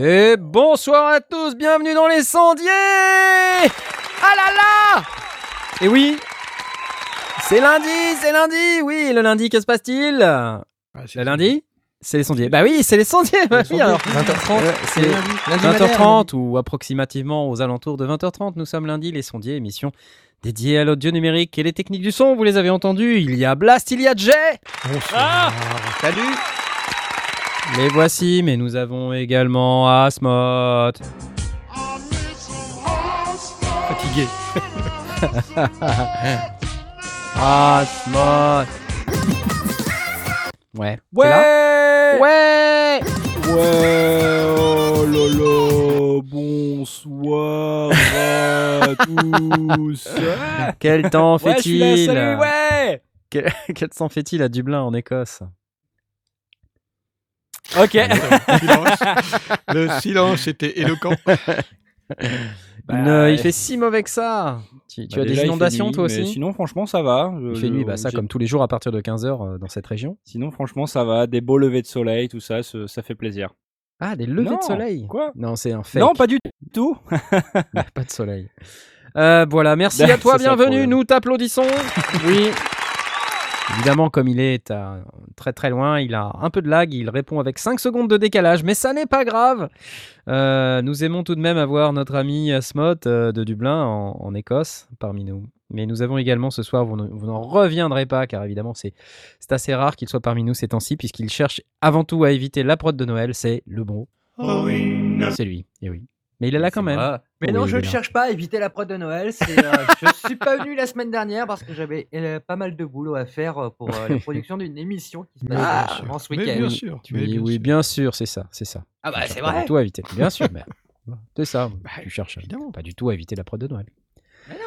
Et bonsoir à tous, bienvenue dans les sondiers Ah là là Et oui, c'est lundi, c'est lundi, oui, le lundi, que se passe-t-il? Ah, Le lundi c'est les sondiers. Bah oui, c'est les sondiers. bah oui, alors. 20h30. Euh, c'est lundi. Lundi madère, 20h30 ou approximativement aux alentours de 20h30. Nous sommes lundi, les sondiers, émission dédiée à l'audio numérique et les techniques du son. Vous les avez entendus. Il y a Blast, il y a Jay. Bonsoir. Salut Les voici, mais nous avons également Asmot. Fatigué. Ouais. Ouais. Ouais Ouais. Oh là là. Bonsoir à tous. Quel temps Ouais, fait-il salut, ouais. Quel, quel temps fait-il à Dublin en Écosse? Ok. Silence. Le silence était éloquent. Il ne- il fait si mauvais que ça. Tu, tu Bah as déjà, des inondations nuit, toi aussi? Sinon, franchement, ça va. Il fait nuit, bah ça comme tous les jours à partir de 15h dans cette région. Sinon, franchement, ça va. Des beaux levées de soleil, tout ça, ce- ça fait plaisir. Ah, des levées Non, de soleil? Quoi? Non, c'est un fait. Non, pas du tout. pas de soleil. Euh, voilà, merci Bah, à toi, bienvenue, nous t'applaudissons. oui. Évidemment, comme il est très très loin, il a un peu de lag, il répond avec 5 secondes de décalage, mais ça n'est pas grave. Euh, nous aimons tout de même avoir notre ami Asmot euh, de Dublin en, en Écosse parmi nous. Mais nous avons également ce soir, vous ne- vous n'en reviendrez pas, car évidemment c'est assez rare qu'il soit parmi nous ces temps-ci, puisqu'il cherche avant tout à éviter la prod de Noël, c'est le bon. C'est lui, et oui. Mais il est là quand même. vrai. Mais Oui, non, je ne cherche pas à éviter la prod de Noël. euh, je suis pas venu la semaine dernière parce que j'avais euh, pas mal de boulot à faire euh, pour euh, la production d'une émission qui se passe bien sûr. avant ce Mais week-end. bien sûr. Tu mais dis bien oui, sûr. bien sûr, c'est ça, c'est ça. Ah bah c'est vrai. du tout à éviter, bien sûr, mais c'est ça. Bah, tu cherches évidemment. pas du tout à éviter la prod de Noël. Mais non.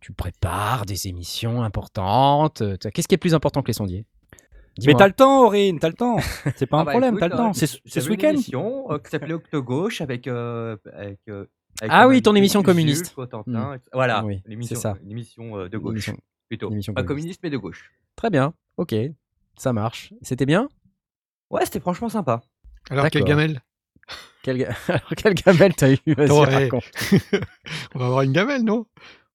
Tu prépares des émissions importantes. Qu'est-ce qui est plus important que les sondiers? Mais t'as le temps, Aurine, t'as le temps. C'est pas Ah un bah problème, écoute, t'as le euh, temps. C'est c'est ce une week-end. émission euh, qui s'appelait Octogauche avec. euh, avec, euh, avec Ah oui, ton émission Jules, communiste. Cotentin, etc. Voilà, Oui, l'émission, c'est ça. une émission euh, de gauche L'émission- plutôt. l'émission Pas communiste. communiste mais de gauche. Très bien, ok, ça marche. C'était bien? Ouais, c'était franchement sympa. Alors, quelle D'accord. gamelle? Quel, ga- Alors, quelle gamelle t'as eu? Vas-y, Attends, eh. raconte. On va avoir une gamelle, non?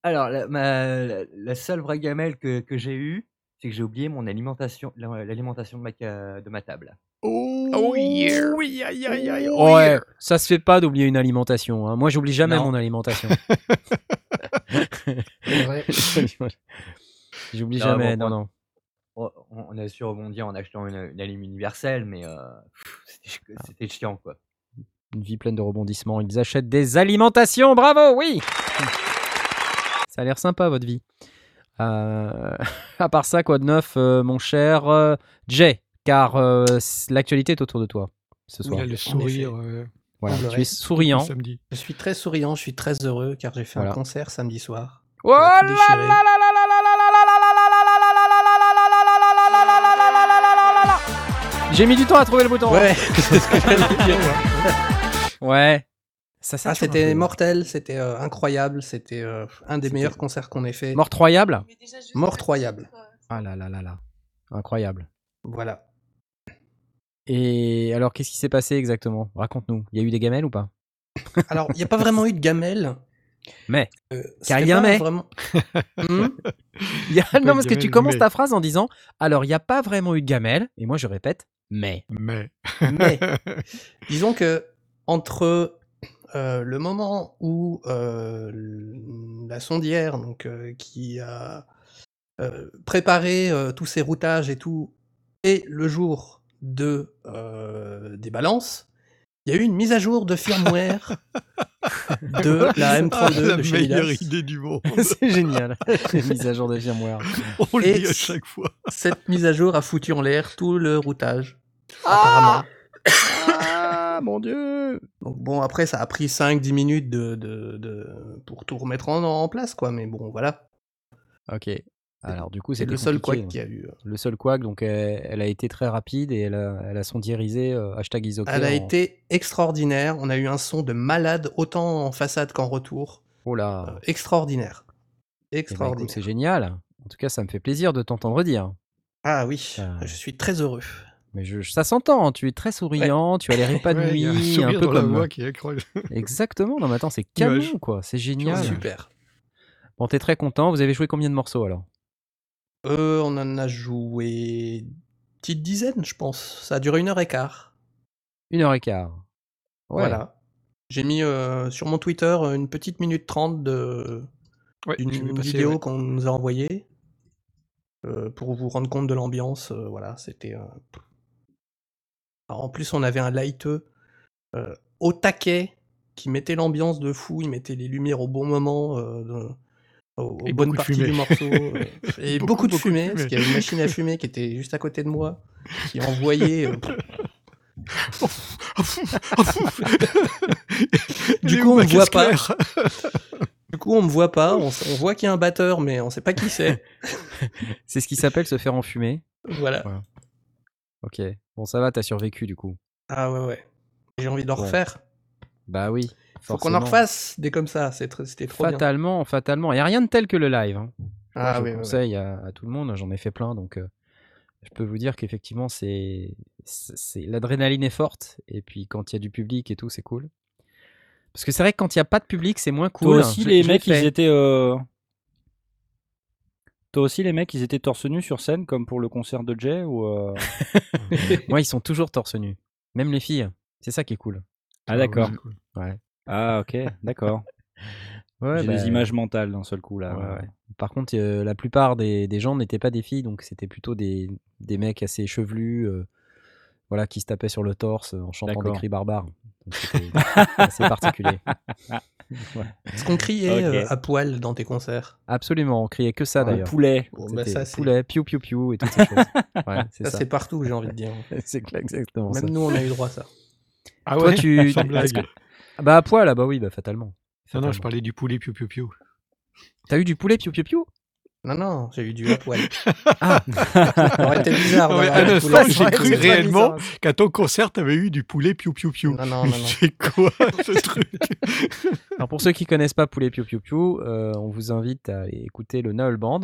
Alors, la, ma- la- la seule vraie gamelle que, que j'ai eue, c'est que j'ai oublié mon alimentation, la- l'alimentation de ma, ca- de ma table. Oh, yeah. Oui, aïe, aïe, aïe. Ouais, ça se fait pas d'oublier une alimentation. hein. Moi, j'oublie jamais Non. mon alimentation. J'oublie Non, jamais, bon, non, non. Oh, On, on a su rebondir en achetant une, une alim universelle, mais euh, pff, c'était ch- c'était chiant, quoi. Une vie pleine de rebondissements. Ils achètent des alimentations. Bravo, oui. Ça a l'air sympa votre vie à part ça, quoi de neuf, mon cher Jay Car l'actualité est autour de toi ce soir. Oui, là, le sourire. Voilà, tu es souriant. Je suis très souriant, je suis très heureux car j'ai fait un concert samedi soir. Oh là là J'ai mis du temps à trouver le bouton. Ouais, c'est ce que j'allais dire. Ouais. ouais. Ça, Ah, c'était mortel, c'était euh, incroyable, c'était euh, un des meilleurs concerts qu'on ait fait. Mortroyable. Mortroyable. Ah là là là là. Incroyable. Voilà. Et alors, qu'est-ce qui s'est passé exactement? Raconte-nous. Il y a eu des gamelles ou pas? Alors, il n'y a pas vraiment eu de gamelle. Mais. Euh, Car il y a un mais. Vraiment... Hmm? Il y a- Non, parce que tu commences mais. ta phrase en disant Alors, il n'y a pas vraiment eu de gamelle. Et moi, je répète Mais. Mais. Mais disons que entre euh, le moment où euh, la sondière, donc euh, qui a euh, préparé euh, tous ces routages et tout, et le jour de euh, des balances, il y a eu une mise à jour de firmware de la M32 Ah, la de chez meilleure Midas. idée du monde. C'est génial. Les mises à jour de firmware. On le dit à chaque fois. Cette mise à jour a foutu en l'air tout le routage. apparemment. Ah, mon dieu Donc bon, après, ça a pris 5-10 minutes de, de, de- pour tout remettre en, en place, quoi. Mais bon, voilà. Ok. Alors, du coup, C'est le seul compliqué, couac qu'il y a eu. Le seul couac, donc elle, elle a été très rapide et elle a, elle a sondiérisé euh, hashtag Isoké. Elle a en- été extraordinaire. On a eu un son de malade, autant en façade qu'en retour. Oh là Euh, extraordinaire. Eh ben, Extraordinaire. C'est génial. En tout cas, ça me fait plaisir de t'entendre dire. ah oui, Ah. je suis très heureux. Mais je, ça s'entend, hein, tu es très souriant, tu as l'air Ouais, il y a un épanoui, sourire un peu dans la comme. voix qui est. Exactement, non mais attends, c'est canon quoi, c'est génial. Super. Bon, t'es très content, vous avez joué combien de morceaux alors? Euh, on en a joué une petite dizaine, je pense. Ça a duré une heure et quart. Une heure et quart. Ouais. Voilà. J'ai mis euh, sur mon Twitter euh, une petite minute trente de Ouais, passer, vidéo ouais. qu'on nous a envoyée euh, pour vous rendre compte de l'ambiance. euh, voilà, c'était. Alors, en plus, on avait un lighteux euh, au taquet qui mettait l'ambiance de fou. Il mettait les lumières au bon moment, euh, de- aux, bonnes parties du morceau. euh, et beaucoup, Beaucoup, de beaucoup de fumée, parce qu'il y avait une machine à fumer qui était juste à côté de moi, qui envoyait. euh, Du coup, on me voit pas. Du coup, on me voit pas, on voit qu'il y a un batteur, mais on sait pas qui c'est. C'est ce qui s'appelle se faire enfumer. Voilà. Ok. Bon, ça va, t'as survécu du coup. Ah ouais, ouais. J'ai envie de le Bon, refaire. Bah oui. Faut qu'on en refasse des comme ça, c'était trop bien. Fatalement, fatalement. Il n'y a rien de tel que le live. hein. Ah Moi, je oui, conseille à, à tout le monde, j'en ai fait plein, donc euh, je peux vous dire qu'effectivement, c'est, l'adrénaline est forte, et puis quand il y a du public et tout, c'est cool. Parce que c'est vrai que quand il n'y a pas de public, c'est moins cool. Toi aussi, les mecs, ils étaient. euh, Toi aussi, les mecs, ils étaient torse nu sur scène, comme pour le concert de Jay ou euh, Moi, ils sont toujours torse nu. Même les filles. C'est ça qui est cool. Ah, d'accord. cool. Ouais. Ah, ok, d'accord. Ouais, J'ai bah, des images mentales d'un seul coup là. ouais, ouais. Par contre, euh, la plupart des, des gens n'étaient pas des filles, donc c'était plutôt des, des mecs assez chevelus, euh, voilà, qui se tapaient sur le torse en chantant des cris barbares. Donc c'était assez particulier. Est-ce qu'on criait euh, à poil dans tes concerts? Absolument, on criait que ça d'ailleurs. poulet. Bon, bah, ça, poulet, piou piou piou et toutes ces choses. Ouais, c'est ça, ça. c'est partout, j'ai envie de dire. C'est exactement ça. Même nous, on a eu droit à ça. Ah Toi, ouais, tu- que- Ah bah à poil, ah bah oui, bah fatalement. Non, non, Fatalement. je parlais du poulet piou piou piou. T'as eu du poulet piou piou piou? Non, non, j'ai eu du à poil. Ah, Ça aurait été bizarre. Non, mais d'avoir un du instant, poulet. j'ai cru réellement qu'à ton concert, t'avais eu du poulet piou piou piou. Non, non, non, non. C'est quoi ce truc? Alors pour ceux qui connaissent pas Poulet Piou Piou Piou, euh, on vous invite à aller écouter le Noël Band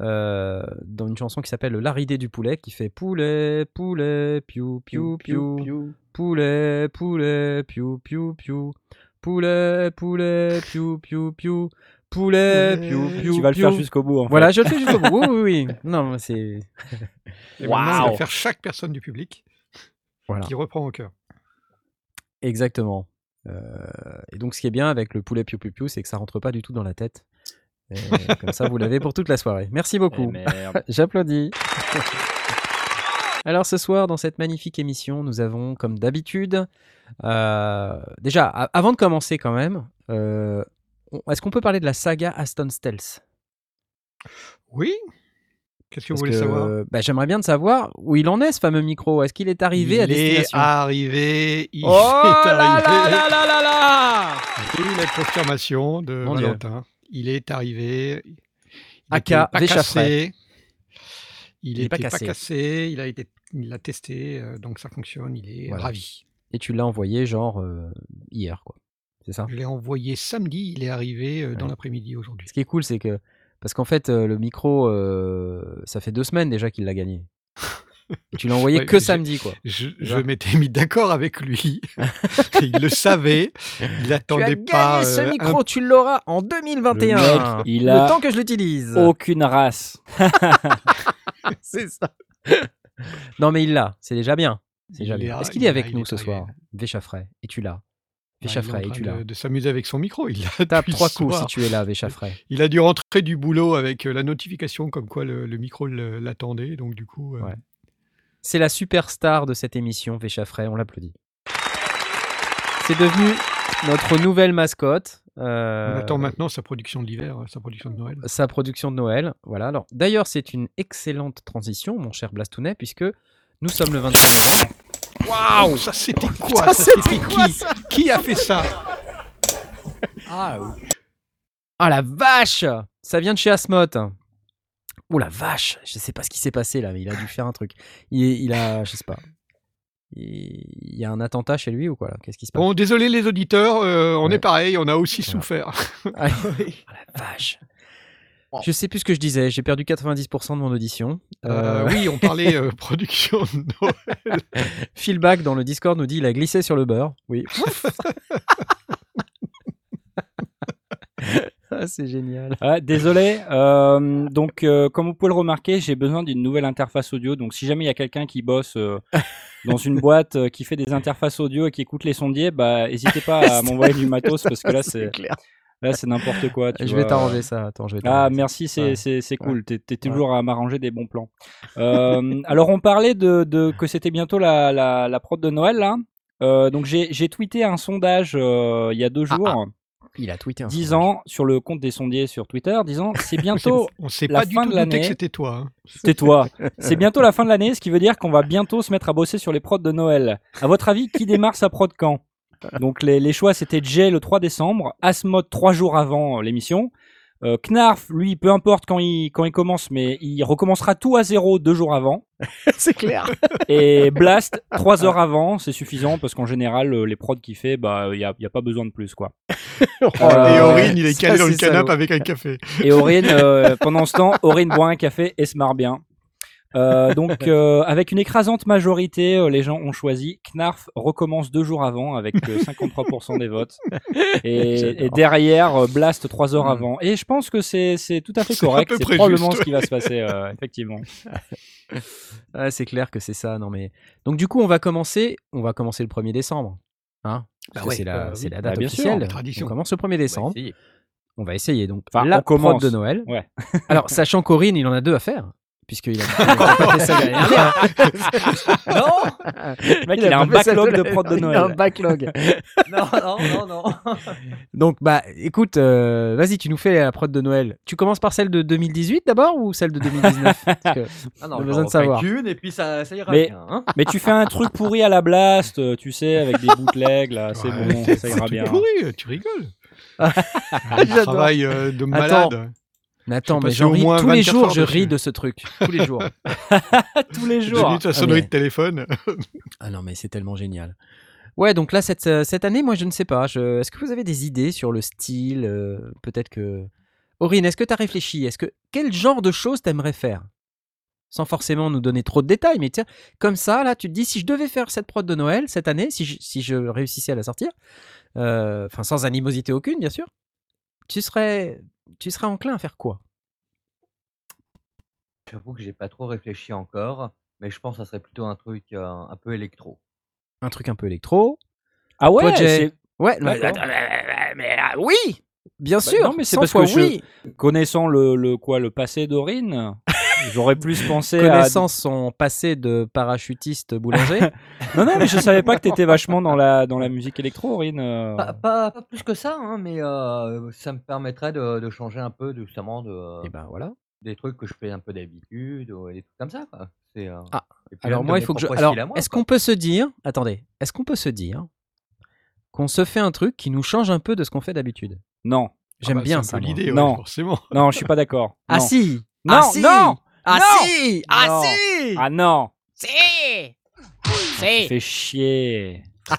euh, dans une chanson qui s'appelle Le Laridé du poulet qui fait poulet, poulet, piou piou piou, poulet, poulet, piou piou piou, poulet, poulet, piou piou piou, poulet, piou piou Tu vas le faire jusqu'au bout. En Voilà, je le fais jusqu'au bout. Oui, oui, oui. Non, mais c'est Et maintenant, on Waouh. va faire chaque personne du public voilà. qui reprend au cœur. Exactement. Euh, et donc, ce qui est bien avec le poulet piou piou piou, c'est que ça rentre pas du tout dans la tête. Et comme ça, vous l'avez pour toute la soirée. Merci Eh beaucoup. merde. J'applaudis. Alors ce soir, dans cette magnifique émission, nous avons, comme d'habitude, euh, déjà, avant de commencer quand même, euh, est-ce qu'on peut parler de la saga Aston Stealth? Oui Qu'est-ce que vous voulez que, savoir? bah, J'aimerais bien de savoir où il en est ce fameux micro. Est-ce qu'il est arrivé il à est destination? arrivé. Il Oh est là arrivé. là là là là J'ai eu la confirmation de Mon Dieu. Il est arrivé. Il AK, était pas cassé. Il est n'était pas pas cassé. Il a été, il l'a testé, euh, donc ça fonctionne. Il est Voilà. ravi. Et tu l'as envoyé genre euh, hier, quoi. C'est ça Je l'ai envoyé samedi. Il est arrivé euh, dans Ouais. l'après-midi aujourd'hui. Ce qui est cool, c'est que. Parce qu'en fait, euh, le micro, euh, ça fait deux semaines déjà qu'il l'a gagné. Et tu l'as envoyé Ouais, que samedi, quoi. Je, m'étais mis d'accord avec lui. il le savait. Il Tu as attendait gagné pas. ce euh, un micro, tu l'auras en 2021. Le mec, il le a temps que je l'utilise. aucune race. C'est ça. non, mais il l'a. C'est déjà bien. Est- Est-ce qu'il il est avec il nous est ce soir Véchafray? Et tu l'as? Véchafray, tu de, de s'amuser avec son micro. Il a, Tape trois coups si tu es là, Véchafray. Il a dû rentrer du boulot avec euh, la notification comme quoi le, le micro l'attendait. Donc du coup, euh, Ouais. C'est la superstar de cette émission, Véchafray. On l'applaudit. C'est devenu notre nouvelle mascotte. euh, on attend maintenant sa production de l'hiver, sa production de Noël. sa production de Noël. Voilà. Alors, d'ailleurs, c'est une excellente transition, mon cher Blastounet, puisque nous sommes le 23 novembre. Waouh Ça c'était quoi Ça c'était qui Qui a fait ça Ah, Ah la vache Ça vient de chez Asmoth. Oh la vache Je sais pas ce qui s'est passé là, mais il a dû faire un truc. Il, il a, je sais pas. Il il y a un attentat chez lui ou quoi là? Qu'est-ce qui se passe? Bon, désolé les auditeurs, euh, on Ouais. est pareil, on a aussi Voilà. souffert. Ah, oh la vache Je sais plus ce que je disais, j'ai perdu 90% de mon audition. Euh, Euh, oui, on parlait euh, production de Noël. Philback dans le Discord nous dit il a glissé sur le beurre. Oui. ah, c'est génial. Ah, désolé. euh, donc, euh, comme vous pouvez le remarquer, j'ai besoin d'une nouvelle interface audio. Donc, si jamais il y a quelqu'un qui bosse euh, dans une boîte euh, qui fait des interfaces audio et qui écoute les sondiers, bah, n'hésitez pas à m'envoyer du matos parce que là, c'est clair. Là, c'est n'importe quoi. tu Je vais t'arranger ça. Attends, je vais Ah, merci, c'est Ouais. cool. T'es t'es toujours à m'arranger des bons plans. Euh, alors, on parlait de, de- que c'était bientôt la, la, la prod de Noël, là. Euh, donc, j'ai tweeté un sondage euh, il y a deux Ah, jours, Il a tweeté un disant, sur le compte des sondiers sur Twitter, disant c'est bientôt On sait la pas du fin tout de l'année. c'était toi. hein. Tais-toi. C'est bientôt la fin de l'année, ce qui veut dire qu'on va bientôt se mettre à bosser sur les prods de Noël. À votre avis, qui démarre sa prod quand? Donc les, les choix, c'était Jay le 3 décembre, Asmod trois jours avant euh, l'émission. Euh, Knarf, lui, peu importe quand il, quand il commence, mais il recommencera tout à zéro deux jours avant. c'est clair. Et Blast, trois heures avant, c'est suffisant parce qu'en général, euh, les prods qu'il fait, bah, il n'y a, y a pas besoin de plus, quoi. Et Euh, Aurine, il est ça, calé dans le canapé avec un café. Et Aurine, euh, pendant ce temps, Aurine boit un café et se marre bien. Euh, donc, euh, avec une écrasante majorité, euh, les gens ont choisi Knarf recommence deux jours avant avec euh, 53% des votes. Et, derrière, euh, Blast trois heures Mm. avant. Et je pense que c'est tout à fait correct. C'est probablement juste, ce qui va se passer, euh, effectivement. Ah, c'est clair que c'est ça. Non mais donc du coup on va commencer. On va commencer le 1er décembre. Hein ouais, c'est la, bah c'est oui. la Bah, date sûr, officielle. tradition. On commence le 1er décembre. essayer. On va essayer donc Enfin, la on commence. de Noël. Ouais. Alors sachant qu'Aurine il en a deux à faire puisqu'il a, il a ça. Non Le mec, il, a, pas un backlog de prod de dernière. Il a un Noël. backlog. Non, non, non, non. Donc bah écoute, euh, vas-y tu nous fais la prod de Noël. Tu commences par celle de 2018 d'abord ou celle de 2019 Parce que- Ah non, On a besoin de savoir. qu'une et puis ça, ça ira Mais- bien. hein. Mais tu fais un truc pourri à la Blast, euh, tu sais, avec des bootlegs, là, c'est Ouais, bon, ça ira bien. pourri, tu rigoles. Ah, Un travail euh, de malade. Attends, J'ai mais j'en ris moins tous les 24 jours, je dessus. ris de ce truc. Tous les jours. Tous les J'ai jours. mis ta Ah, sonnerie mais- de téléphone. Ah non, mais c'est tellement génial. Ouais, donc là, cette, euh, cette année, moi, je ne sais pas. Je... Est-ce que vous avez des idées sur le style euh, Peut-être que. Aurine, est-ce que tu as réfléchi? Est-ce que Quel genre de choses t'aimerais faire? Sans forcément nous donner trop de détails, mais tiens, comme ça, là, tu te dis, si je devais faire cette prod de Noël cette année, si je, si je réussissais à la sortir, euh, enfin, sans animosité aucune, bien sûr, tu serais, tu serais enclin à faire quoi? J'avoue que j'ai pas trop réfléchi encore, mais je pense que ça serait plutôt un truc euh, un peu électro. Un truc un peu électro? Ah ouais, Toi, Jay? c'est- Ouais, mais, D'accord. mais, ah, oui Bien Bah sûr non, mais c'est 100 parce fois que je- oui connaissant le, le quoi le passé d'Aurine, j'aurais plus pensé Connaissant son passé de parachutiste boulanger. à. Non non, mais je savais pas que t'étais vachement dans la dans la musique électro, Aurine. euh. Pas, pas, pas plus que ça, hein, mais euh, ça me permettrait de, de changer un peu justement de, Et ben voilà. des trucs que je fais un peu d'habitude des trucs comme ça. Quoi. C'est, euh, Ah, Alors moi, il faut que je. Alors, à est-ce quoi. qu'on peut se dire Attendez, est-ce qu'on peut se dire qu'on se fait un truc qui nous change un peu de ce qu'on fait d'habitude? Non, J'aime Ah bah, bien c'est ça. un peu moi. l'idée, ouais, Non. forcément. non, je suis pas d'accord. Ah si Non, Ah si non Ah Non si Ah Non. si Ah non, Si ça fait chier.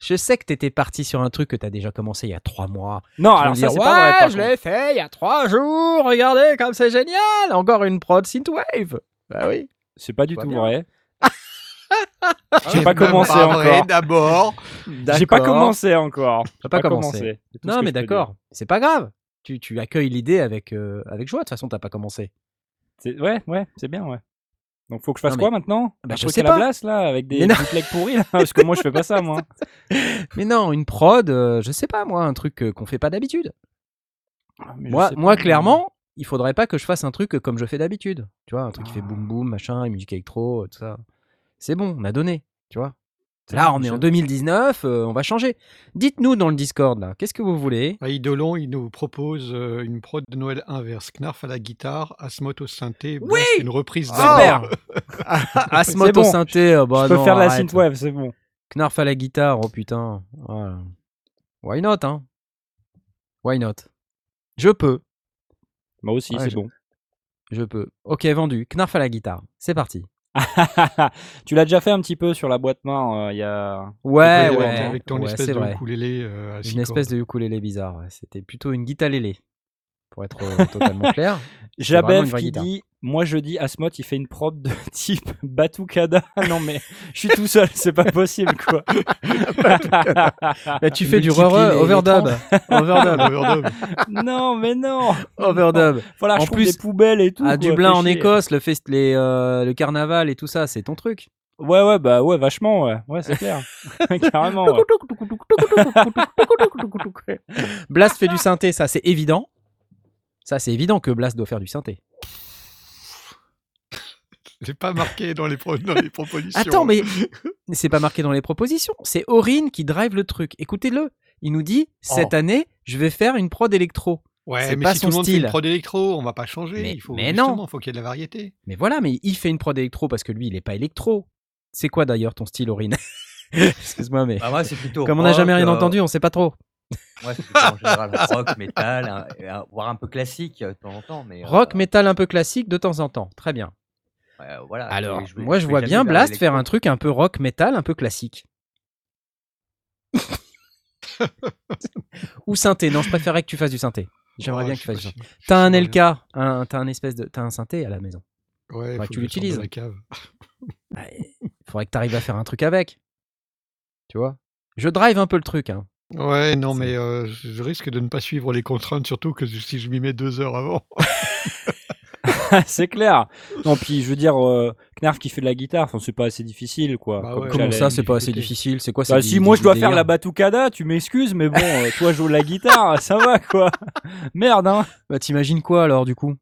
Je sais que t'étais parti sur un truc que t'as déjà commencé il y a trois mois. Non, alors ça dire, c'est pas vrai. Par je l'ai fait il y a trois jours. Regardez comme c'est génial. Encore une prod synthwave. Bah oui. C'est pas du Tout bien. vrai. C'est J'ai pas commencé pas vrai, encore. D'abord, J'ai pas commencé encore. J'ai pas commencé. Non, mais d'accord. C'est pas grave. Tu, tu accueilles l'idée avec, euh, avec joie. De toute façon, t'as pas commencé. Ouais, ouais, c'est bien, ouais. Donc faut que je fasse Non, quoi maintenant? Bah, je sais la pas. place là, avec des bootlegs pourris là? Parce que moi je fais pas ça, moi. Mais non, une prod, euh, je sais pas moi, un truc euh, qu'on fait pas d'habitude. Ah, Moi, moi pas. clairement, il faudrait pas que je fasse un truc euh, comme je fais d'habitude. Tu vois, un truc qui fait boum boum, machin, et musique électro, tout ça. C'est bon, on a donné. Tu vois. Là, on est en Je- 2019, euh, on va changer. Dites-nous dans le Discord, là, qu'est-ce que vous voulez? Ah, Idolon, il nous propose euh, une prod de Noël inverse. Knarf à la guitare, Asmoth au synthé, Blast, Oui une reprise Super. d'Abba. Asmoth bon. au synthé, euh, bah Je peux non, faire la arrête. synthwave, c'est bon. Knarf à la guitare, oh putain. Voilà. Why not, hein? Why not? Je peux, Moi aussi, Ouais, c'est je- bon. je peux. Ok, vendu. Knarf à la guitare, c'est parti. tu l'as déjà fait un petit peu sur la boîte main, euh, il y a. Ouais, Avec- ouais, Avec ton ouais, espèce c'est de vrai. ukulélé euh, Une espèce cordes. de ukulélé bizarre, ouais. c'était plutôt une guitarélé, pour être euh, totalement clair. Jabef qui guitare. dit Moi je dis Asmod il fait une prod de type Batucada. non mais je suis tout seul, c'est pas possible quoi. Bah, tu fais du overdub. overdub. Overdub. non mais non overdub. Voilà, En je trouve plus, des poubelles et tout. À quoi, Dublin en. Écosse, le, fest, les, euh, le carnaval et tout ça, c'est ton truc. Ouais, ouais, bah ouais, vachement, ouais, ouais c'est clair. Carrément. ouais. Blast fait du synthé, ça c'est évident. Ça c'est évident que Blast doit faire du synthé. C'est pas marqué dans les, pro- dans les propositions. Attends, mais c'est pas marqué dans les propositions. C'est Aurine qui drive le truc. Écoutez-le. Il nous dit cette Oh. année, je vais faire une prod électro. Ouais, c'est mais pas si son tout le monde fait style. une prod électro, on va pas changer. Mais- il faut, mais non. justement, faut qu'il y ait de la variété. Mais voilà, mais il fait une prod électro parce que lui, il est pas électro. C'est quoi d'ailleurs ton style, Aurine? Excuse-moi, mais Bah, moi, c'est plutôt. comme on n'a jamais rien euh, entendu, on sait pas trop. Moi, c'est plutôt en général rock, métal, un- voire un peu classique euh, de temps en temps. Mais, Rock, euh, métal un peu classique de temps en temps. Très bien. ouais, voilà, Alors, vais- moi, je vais vois jamais bien vers Blast faire l'électro. un truc un peu rock, métal, un peu classique. Ou synthé. Non, je préférerais que tu fasses du synthé. J'aimerais Oh, bien que tu fasses du synthé. T'as un LK, un, t'as un espèce de, t'as un synthé à la maison. Ouais, Faudrait faut que tu de l'utilises. la cave. Ouais, Faudrait que tu arrives à faire un truc avec. Tu vois? Je drive un peu le truc. Hein. Ouais, non, mais euh, je risque de ne pas suivre les contraintes, surtout que si je m'y mets deux heures avant. c'est clair. Non, puis je veux dire, euh, Knarf qui fait de la guitare, enfin, c'est pas assez difficile quoi. Bah Comme ouais. Comment ça, c'est pas assez difficile? C'est quoi Bah, si moi je dois faire la batucada, tu m'excuses, mais bon, euh, toi joue la guitare, ça va quoi. Merde, hein. Bah, t'imagines quoi alors du coup?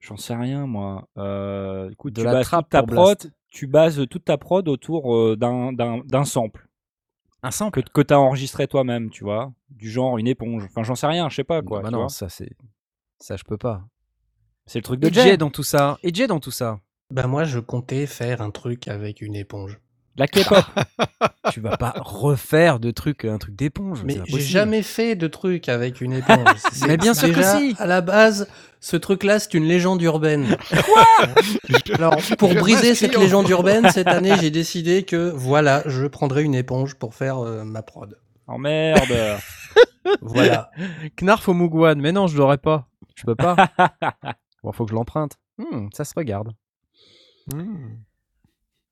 J'en sais rien, moi. Euh, écoute, De tu la bases trappe ta prod, Blast. tu bases toute ta prod autour euh, d'un- d'un d'un sample Un sample que, que tu as enregistré toi-même, tu vois. Du genre une éponge. Enfin, j'en sais rien, je sais pas quoi. Bah tu non, vois. ça c'est. Ça, je peux pas. C'est le truc de. Jay dans tout ça? Et Jay dans tout ça? Bah moi, je comptais faire un truc avec une éponge. La K-pop. tu vas pas refaire de trucs, un truc d'éponge. Mais j'ai jamais fait de truc avec une éponge. C'est- Mais bien sûr que déjà, si. À la base, ce truc-là, c'est une légende urbaine. Alors, pour Je briser cette en- légende urbaine, cette année, j'ai décidé que voilà, je prendrai une éponge pour faire euh, ma prod. oh merde. Voilà. Knarf au Mugwan. Mais non, je l'aurais pas. Je peux pas. bon, faut que je l'emprunte. Hmm, ça se regarde. Hmm.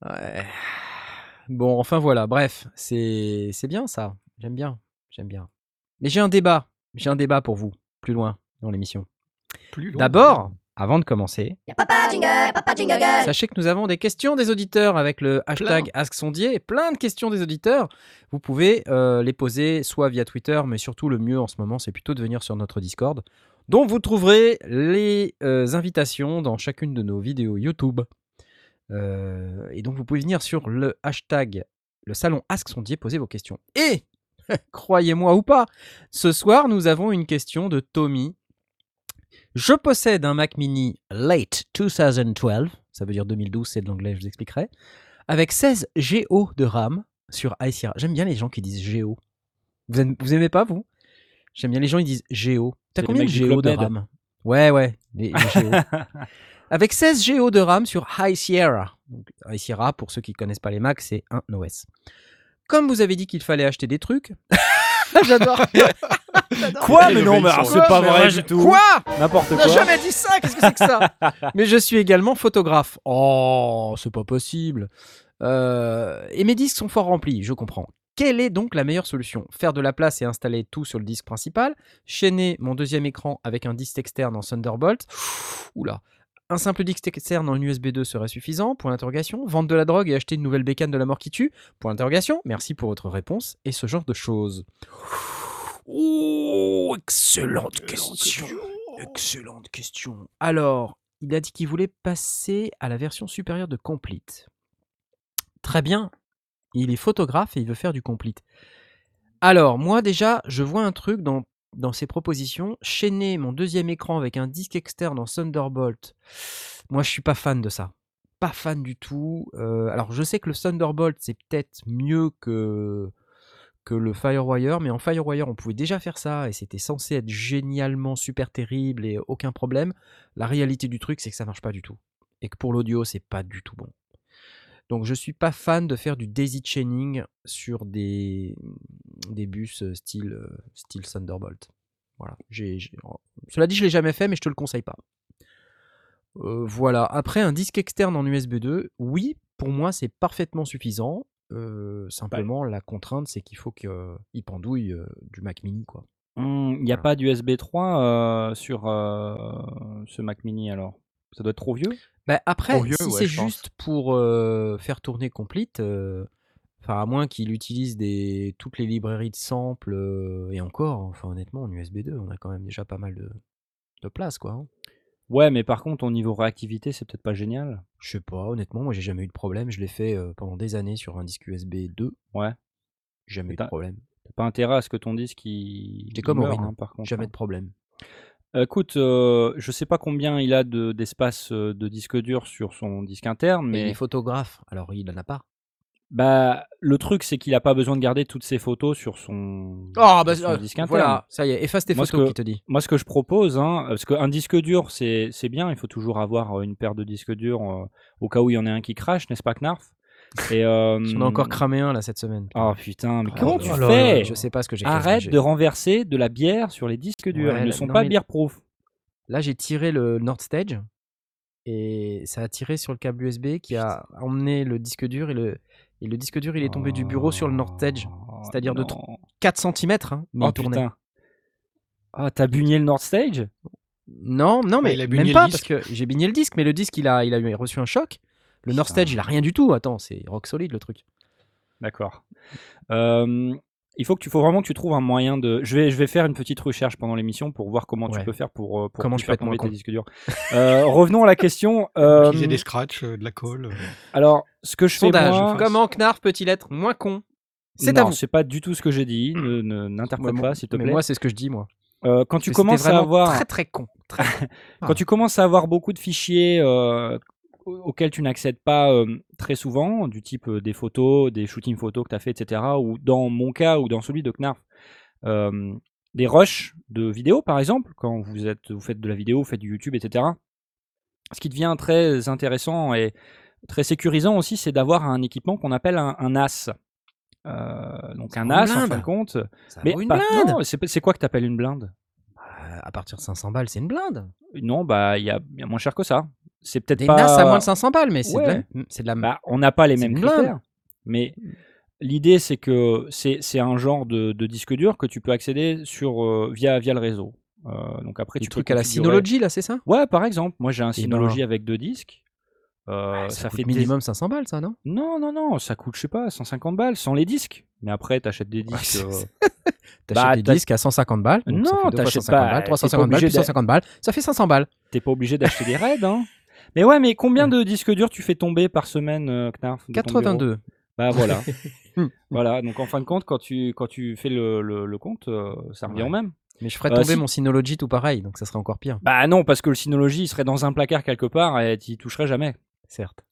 Ouais. Bon, enfin voilà. Bref, c'est c'est bien ça. J'aime bien. J'aime bien. Mais j'ai un débat. J'ai un débat pour vous, plus loin dans l'émission. D'abord, avant de commencer, Papa jingle, papa jingle sachez que nous avons des questions des auditeurs avec le hashtag AskSondier. Plein de questions des auditeurs. Vous pouvez euh, les poser soit via Twitter, mais surtout le mieux en ce moment, c'est plutôt de venir sur notre Discord, dont vous trouverez les euh, invitations dans chacune de nos vidéos YouTube. Euh, et donc vous pouvez venir sur le hashtag le salon AskSondier, poser vos questions. Et, croyez-moi ou pas, ce soir nous avons une question de Tommy. Je possède un Mac mini late 2012, ça veut dire 2012, c'est de l'anglais, je vous expliquerai, avec 16 Go de RAM sur High Sierra. J'aime bien les gens qui disent Go. Vous, aimez, vous aimez pas, vous? J'aime bien les gens qui disent Go. T'as combien de Go de. RAM? Ouais, ouais, les, les Go. avec 16 Go de RAM sur High Sierra. Donc, High Sierra, pour ceux qui ne connaissent pas les Macs, c'est un OS. Comme vous avez dit qu'il fallait acheter des trucs, j'adore. Quoi Mais non, mais alors, c'est pas Mais vrai du tout. Quoi N'importe On quoi. n'a jamais dit ça, qu'est-ce que c'est que ça Mais je suis également photographe. Oh, c'est pas possible. Euh, et mes disques sont fort remplis, je comprends. Quelle est donc la meilleure solution? Faire de la place et installer tout sur le disque principal Chaîner mon deuxième écran avec un disque externe en Thunderbolt Oula. Un simple disque externe en USB 2 serait suffisant Point d'interrogation. Vendre de la drogue et acheter une nouvelle bécane de la mort qui tue Point d'interrogation. Merci pour votre réponse et ce genre de choses. Oh, excellente question. Excellente question. Alors, il a dit qu'il voulait passer à la version supérieure de Complete. Très bien. Il est photographe et il veut faire du complete. Alors, moi déjà, je vois un truc dans, dans ces propositions. Chaîner mon deuxième écran avec un disque externe en Thunderbolt. Moi, je suis pas fan de ça. Pas fan du tout. Euh, alors, je sais que le Thunderbolt, c'est peut-être mieux que, que le Firewire, mais en Firewire, on pouvait déjà faire ça et c'était censé être génialement super terrible et aucun problème. La réalité du truc, c'est que ça marche pas du tout. Et que pour l'audio, c'est pas du tout bon. Donc je suis pas fan de faire du daisy chaining sur des, des bus euh, style, euh, style Thunderbolt. Voilà. J'ai- Cela dit, je l'ai jamais fait, mais je te le conseille pas. Euh, voilà. Après, un disque externe en USB 2, oui, pour moi, c'est parfaitement suffisant. Euh, simplement, la contrainte, c'est qu'il faut qu'il pendouille euh, du Mac Mini, quoi. Hum, Il n'y a Voilà. pas d'USB 3 euh, sur ce Mac Mini alors? Ça doit être trop vieux? Bah, après, si ouais, c'est pense. juste pour euh, faire tourner Complete, euh, enfin à moins qu'il utilise des, toutes les librairies de samples euh, et encore, enfin honnêtement en USB 2, on a quand même déjà pas mal de, de place quoi. hein. Ouais, mais par contre, au niveau réactivité, c'est peut-être pas génial. Je sais pas, honnêtement, moi j'ai jamais eu de problème. Je l'ai fait euh, pendant des années sur un disque USB 2, Ouais. jamais eu de problème. T'as pas intérêt à ce que ton disque il, T'es comme Aurine, hein, par contre. Jamais hein. de problème. Écoute, euh, je sais pas combien il a de- d'espace euh, de disque dur sur son disque interne, Mais il mais est photographe, alors il en a pas? bah le truc c'est qu'il a pas besoin de garder toutes ses photos sur son, Oh sur son disque interne. voilà, ça y est, efface tes Moi, ce photos que- qui te dit. Moi, ce que je propose, hein, parce qu'un disque dur, c'est c'est bien, il faut toujours avoir euh, une paire de disques durs euh, au cas où il y en a un qui crache, n'est-ce pas, Knarf? Et, euh, J'en ai encore cramé un là cette semaine. Oh putain, mais Oh comment tu là fais. Je sais pas ce que j'ai. Arrête de renverser de la bière sur les disques durs, Ouais, ils ne sont non, pas mais- beer proof. Là, j'ai tiré le Nord Stage et ça a tiré sur le câble USB qui a emmené le disque dur et le, et le disque dur il est tombé du bureau sur le Nord Stage. Oh, c'est-à-dire de non. 4 cm, mais Oh tournait. Ah, t'as bugné le Nord Stage? Non, non, mais il a même bugné le pas disque. parce que j'ai bigné le disque, mais le disque il a, il a eu- reçu un choc. Le Putain. Stage il a rien du tout. Attends, c'est rock solide le truc. D'accord. Euh, il faut que tu faut vraiment que tu trouves un moyen de. Je vais je vais faire une petite recherche pendant l'émission pour voir comment tu peux faire pour euh, pour Comment je peux faire être moins tes disques durs. Euh, revenons à la question. euh, Utiliser des scratchs, euh, de la colle. alors, ce que je fais Sondage. moi, Comment Knarf peut-il être moins con? C'est à vous. c'est pas du tout ce que j'ai dit. Ne ne- n'interprète Ouais, pas, s'il te mais plaît. moi, c'est ce que je dis moi. Euh, quand tu Mais commences à avoir très très con. Très- quand tu commences à avoir beaucoup de fichiers euh, auxquels tu n'accèdes pas euh, très souvent, du type euh, des photos, des shootings photos que tu as fait, etc., ou dans mon cas ou dans celui de Knarf, euh, des rushs de vidéos, par exemple, quand vous, êtes, vous faites de la vidéo, vous faites du YouTube, etc. Ce qui devient très intéressant et très sécurisant aussi, c'est d'avoir un équipement qu'on appelle un, un NAS. Euh, donc un NAS, en fin de compte. Ça Mais une pas- blinde. non, c'est quoi que tu appelles une blinde? Euh, À partir de 500 balles, c'est une blinde. Non, bah il y y a moins cher que ça. C'est peut-être pas. NAS à moins de 500 balles, mais c'est de la- Ouais. c'est de la, Bah, on n'a pas les mêmes critères. Mais l'idée, c'est que c'est un genre de, de disque dur que tu peux accéder sur, euh, via, via le réseau. Euh, donc après, du tu peux truc à la Synology, là, c'est ça? Ouais, par exemple. Moi, j'ai un Eh Synology ben. avec deux disques. Euh, Ouais, ça, Ça, fait coûte minimum 500 balles, ça, non? Non, non, non. Ça coûte, je sais pas, 150 balles sans les disques. Mais après, t'achètes des disques. euh, T'achètes Bah, des disques à 150 balles. Non, t'achètes 150 pas- balles, t'es 350 pas balles, obligé plus de- 150 balles. Ça fait 500 balles. T'es pas obligé d'acheter des raids, hein. Mais ouais, mais combien de disques durs tu fais tomber par semaine, euh, Knarf de ton bureau? 82. Bah voilà. voilà, donc en fin de compte, quand tu, quand tu fais le, le- le compte, euh, ça revient Ouais. au même. Mais je ferais Euh, tomber si- mon Synology tout pareil, donc ça serait encore pire. Bah non, parce que le Synology, il serait dans un placard quelque part et tu toucherais jamais. Certes.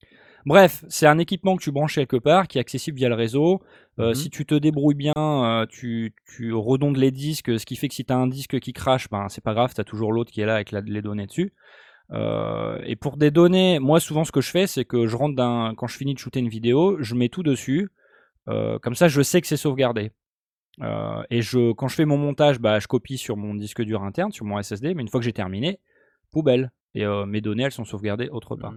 Bref, c'est un équipement que tu branches quelque part, qui est accessible via le réseau. Euh, Mhm. Si tu te débrouilles bien, euh, tu, tu redondes les disques, ce qui fait que si tu as un disque qui crache, ben, c'est pas grave, tu as toujours l'autre qui est là avec la- les données dessus. Euh, et pour des données, moi souvent ce que je fais, c'est que je rentre d'un, quand je finis de shooter une vidéo, je mets tout dessus. Euh, comme ça, je sais que c'est sauvegardé. Euh, et je, quand je fais mon montage, bah, je copie sur mon disque dur interne, sur mon SSD. Mais une fois que j'ai terminé, poubelle. Et mes données, elles sont sauvegardées autre part.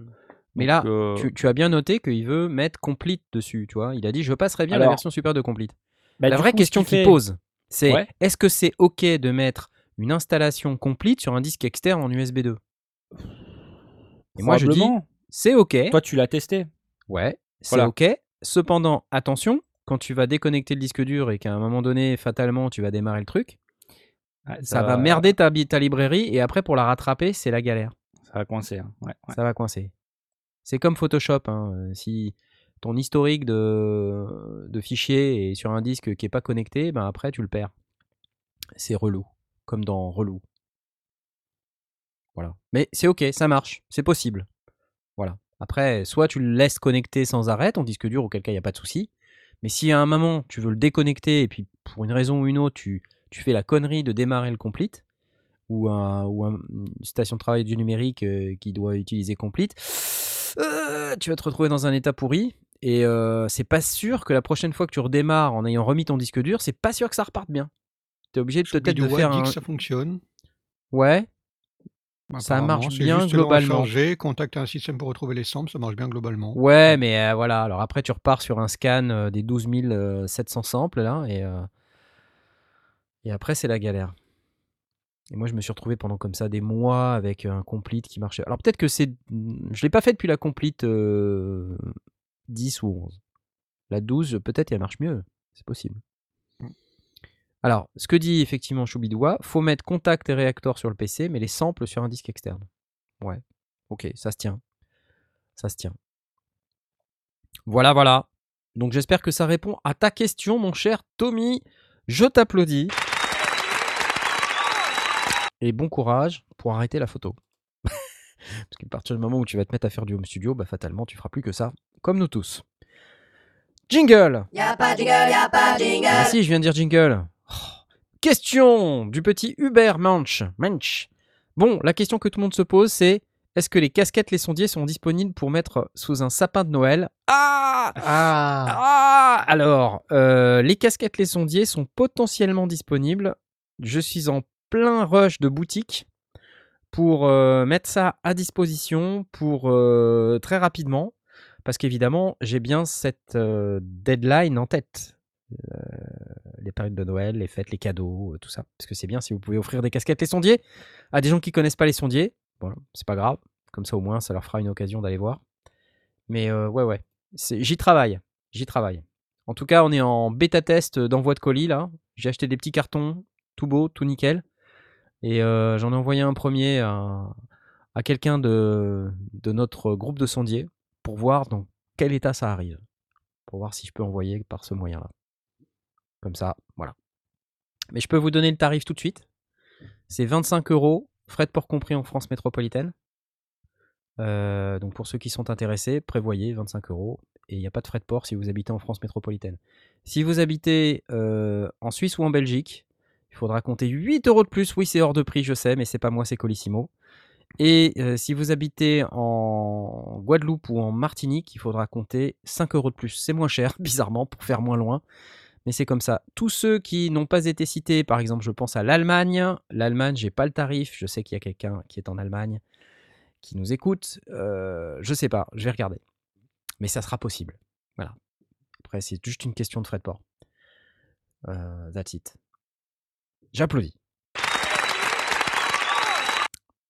Mais Donc, là, tu, tu as bien noté qu'il veut mettre Complete dessus, tu vois. Il a dit je passerai bien la version super de Complete. bah, la vraie coup, question qui qu'il fait- pose, c'est Ouais. est-ce que c'est OK de mettre une installation complete sur un disque externe en USB 2 Et moi je dis c'est OK. Toi, tu l'as testé. Ouais, c'est Voilà. OK. Cependant, attention, quand tu vas déconnecter le disque dur et qu'à un moment donné, fatalement, tu vas démarrer le truc, ça, va merder ta, ta librairie et après pour la rattraper, c'est la galère. Ça va coincer. hein. Ouais, ouais. Ça va coincer. C'est comme Photoshop. hein, Si ton historique de, de fichiers est sur un disque qui est pas connecté, ben après tu le perds. C'est relou, comme dans relou. Voilà. Mais c'est ok, ça marche, c'est possible. Voilà. Après, soit tu le laisses connecter sans arrêt, ton disque dur, auquel cas il n'y a pas de souci. Mais si à un moment tu veux le déconnecter et puis pour une raison ou une autre, tu, tu fais la connerie de démarrer le complete, ou, un, ou un- une station de travail du numérique euh, qui doit utiliser complete, euh, tu vas te retrouver dans un état pourri. Et euh, c'est pas sûr que la prochaine fois que tu redémarres en ayant remis ton disque dur, c'est pas sûr que ça reparte bien. Tu es obligé de- peut-être de faire un. que ça fonctionne. Ouais, Ça Apparemment, marche bien juste le globalement. recharger, contacter un système pour retrouver les samples, ça marche bien globalement. Ouais, mais euh, voilà. Alors après, tu repars sur un scan euh, des 12 700 samples là, et, euh, et après, c'est la galère. Et moi, je me suis retrouvé pendant comme ça des mois avec un complete qui marchait. Alors peut-être que c'est. Je l'ai pas fait depuis la complete euh, 10 ou 11. La 12, peut-être, elle marche mieux. C'est possible. Alors, ce que dit effectivement Choubidoua, faut mettre contact et réacteur sur le PC, mais les samples sur un disque externe. Ouais. Ok, ça se tient. Ça se tient. Voilà, voilà. Donc j'espère que ça répond à ta question, mon cher Tommy. Je t'applaudis. Et bon courage pour arrêter la photo. Parce qu'à partir du moment où tu vas te mettre à faire du home studio, bah fatalement tu feras plus que ça, comme nous tous. Jingle Y'a pas jingle, y'a pas jingle. ah si, je viens de dire jingle. Question du petit Hubert Manch. Manch. Bon, la question que tout le monde se pose, c'est est-ce que les casquettes les sondiers sont disponibles pour mettre sous un sapin de Noël? Ah Ah, Ah Alors, euh, les casquettes les sondiers sont potentiellement disponibles. Je suis en plein rush de boutique pour euh, mettre ça à disposition pour euh, très rapidement. Parce qu'évidemment, j'ai bien cette euh, deadline en tête. Euh, les périodes de Noël, les fêtes, les cadeaux, euh, tout ça. Parce que c'est bien si vous pouvez offrir des casquettes les sondiers à des gens qui connaissent pas les sondiers. Voilà, c'est pas grave. Comme ça, au moins, ça leur fera une occasion d'aller voir. Mais euh, ouais, ouais. J'y travaille. J'y travaille. En tout cas, on est en bêta test d'envoi de colis là. J'ai acheté des petits cartons, tout beau, tout nickel. Et euh, j'en ai envoyé un premier à, quelqu'un de notre groupe de sondiers pour voir dans quel état ça arrive. Pour voir si je peux envoyer par ce moyen-là. Comme ça, voilà. Mais je peux vous donner le tarif tout de suite. C'est 25 euros, frais de port compris en France métropolitaine. Euh, donc pour ceux qui sont intéressés, prévoyez 25 euros et il n'y a pas de frais de port si vous habitez en France métropolitaine. Si vous habitez euh, en Suisse ou en Belgique, il faudra compter 8 euros de plus. Oui, c'est hors de prix, je sais, mais c'est pas moi, c'est Colissimo. Et euh, si vous habitez en Guadeloupe ou en Martinique, il faudra compter 5 euros de plus. C'est moins cher, bizarrement, pour faire moins loin. Mais c'est comme ça. Tous ceux qui n'ont pas été cités, par exemple, je pense à l'Allemagne. L'Allemagne, j'ai pas le tarif. Je sais qu'il y a quelqu'un qui est en Allemagne qui nous écoute. Euh, je sais pas, je vais regarder. Mais ça sera possible. Voilà. Après, c'est juste une question de frais de port. Euh, that's it. J'applaudis.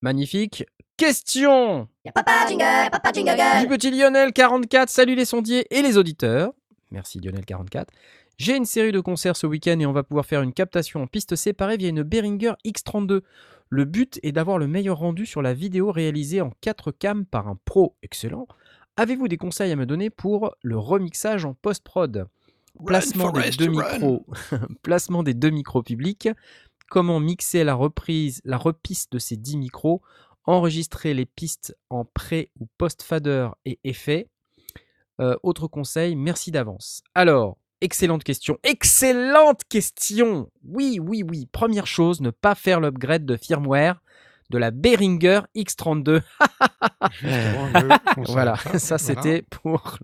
Magnifique. Question papa jingle, papa jingle du petit Lionel 44. Salut les sondiers et les auditeurs. Merci Lionel 44. J'ai une série de concerts ce week-end et on va pouvoir faire une captation en piste séparée via une Behringer X32. Le but est d'avoir le meilleur rendu sur la vidéo réalisée en 4 cam par un pro excellent. Avez-vous des conseils à me donner pour le remixage en post-prod? Placement des deux micros, placement des deux micros publics, comment mixer la reprise, la repiste de ces 10 micros, enregistrer les pistes en pré ou post-fader et effet. Euh, autre conseil, merci d'avance. Alors, excellente question. Excellente question Oui, oui, oui. Première chose, ne pas faire l'upgrade de firmware de la Behringer X32. Justement, je conseille Voilà, ça c'était pour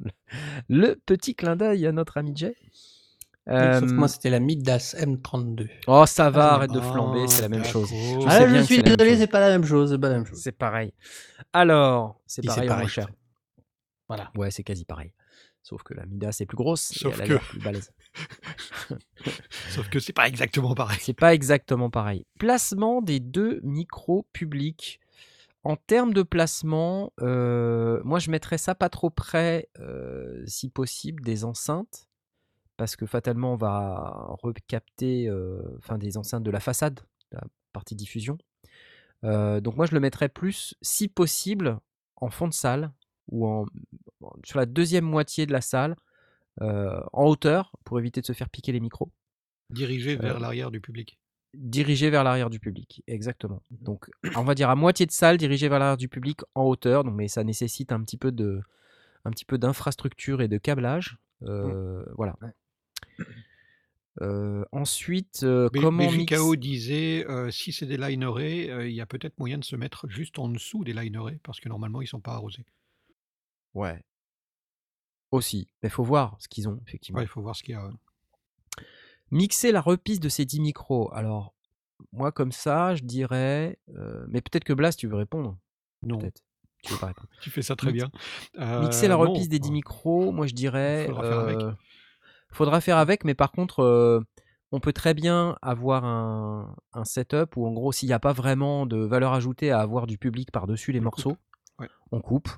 le, petit clin d'œil à notre ami Jay. Sauf que Euh, moi, c'était la Midas M32. oh, ça va, Ah, arrête de flamber, c'est la même chose. Je Ah, je suis désolé, c'est pas la même chose, c'est pas la même chose. C'est pareil. Alors, c'est pareil, pareil. cher. Voilà. Ouais, c'est quasi pareil. Sauf que la Midas est plus grosse et Sauf elle a que- plus balèze. Sauf que c'est pas exactement pareil. C'est pas exactement pareil. Placement des deux micros publics. En termes de placement, euh, moi je mettrais ça pas trop près, euh, si possible, des enceintes. Parce que fatalement, on va recapter euh, enfin, des enceintes de la façade, la partie diffusion. Euh, donc moi je le mettrais plus, si possible, en fond de salle ou en- sur la deuxième moitié de la salle, euh, en hauteur, pour éviter de se faire piquer les micros. Dirigé vers Euh, l'arrière du public. Dirigé vers l'arrière du public, exactement. Donc, on va dire à moitié de salle, dirigé vers l'arrière du public en hauteur. Donc, mais ça nécessite un petit peu de, un petit peu d'infrastructure et de câblage. Euh, Voilà. Euh, ensuite, euh, comment mix- disait si c'est des linerés, il y a peut-être moyen de se mettre juste en dessous des linerés parce que normalement ils sont pas arrosés. Ouais. Aussi. Mais faut voir ce qu'ils ont, effectivement. Ouais, il faut voir ce qu'il y a. Mixer la repiste de ces 10 micros. Alors, moi, comme ça, je dirais. euh, mais peut-être que Blast, tu veux répondre Non, Peut-être. Tu veux pas répondre. tu fais ça très Mix- bien. Mixer la Euh, non, repiste des 10 euh, micros, moi, je dirais. Faudra faire avec. euh, faudra faire avec, mais par contre, on peut très bien avoir un, un setup où, en gros, s'il n'y a pas vraiment de valeur ajoutée à avoir du public par-dessus les On morceaux, coupe. Ouais. on coupe.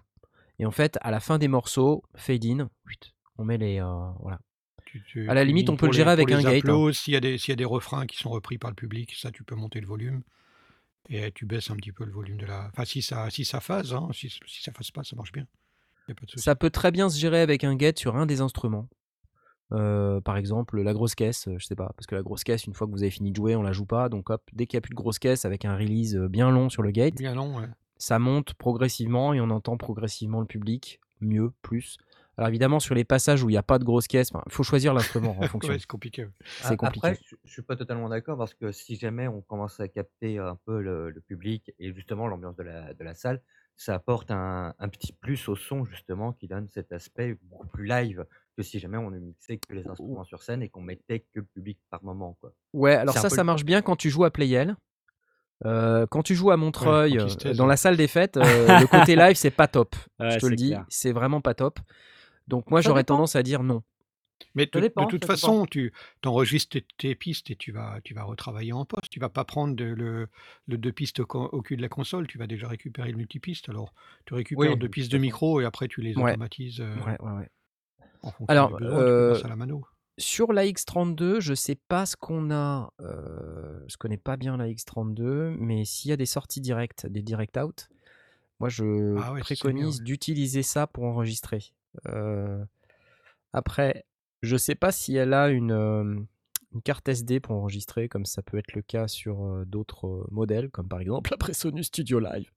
Et en fait, à la fin des morceaux, fade in, on met les. euh, voilà. Tu- tu- À la limite, on peut le gérer les- avec un gate, hein. S'il y, a des- y a des refrains qui sont repris par le public, ça, tu peux monter le volume. Et tu baisses un petit peu le volume de la. Enfin, si ça, si ça phase, hein, si, si ça phase pas, ça marche bien. Y a pas de. Ça peut très bien se gérer avec un gate sur un des instruments. Euh, par exemple, la grosse caisse, je sais pas, parce que la grosse caisse, une fois que vous avez fini de jouer, on la joue pas. Donc hop, dès qu'il n'y a plus de grosse caisse avec un release euh, bien long sur le gate, Bien long, ouais. Ça monte progressivement et on entend progressivement le public mieux, plus. Alors évidemment, sur les passages où il n'y a pas de grosse caisse, il faut choisir l'instrument en fonction. Ouais, c'est compliqué. C'est compliqué. Après, je, je suis pas totalement d'accord parce que si jamais on commence à capter un peu le, le public et justement l'ambiance de la, de la salle, ça apporte un, un petit plus au son justement qui donne cet aspect beaucoup plus live que si jamais on ne mixait que les instruments sur scène et qu'on mettait que le public par moment. Quoi. Ouais, alors ça, ça marche bien quand tu joues à Playel. Euh, quand tu joues à Montreuil, euh, dans la salle des fêtes, euh, le côté live, c'est pas top. Ouais, je te le dis, c'est vraiment pas top. Donc moi, j'aurais tendance à dire non. Mais de, toute façon, tu enregistres tes, tes pistes et tu vas, tu vas retravailler en poste. Tu vas pas prendre de- le, le deux pistes au, cul de la console. Tu vas déjà récupérer le multipiste. Alors, tu récupères Oui, deux de pistes de micro et après tu les Ouais. automatises euh, Ouais, ouais, ouais. en fonction Alors, des besoins. Tu euh, à la mano. Sur la X32, je sais pas ce qu'on a. euh, je connais pas bien la X32, mais s'il y a des sorties directes, des direct out, moi je Ah ouais, préconise d'utiliser ça pour enregistrer. Euh, après, je sais pas si elle a une, euh, une carte SD pour enregistrer, comme ça peut être le cas sur euh, d'autres euh, modèles, comme par exemple la Presonus Studio Live.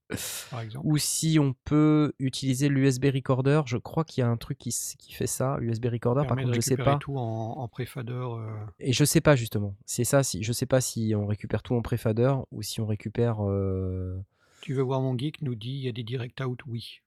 Par exemple. Ou si on peut utiliser l'USB Recorder, je crois qu'il y a un truc qui, qui fait ça, l'USB Recorder, par contre je sais récupérer pas. tout en, en préfader. euh, Et je sais pas justement. C'est ça. Si je sais pas si on récupère tout en préfader ou si on récupère. euh, Tu veux voir mon geek nous dit il y a des direct out, oui.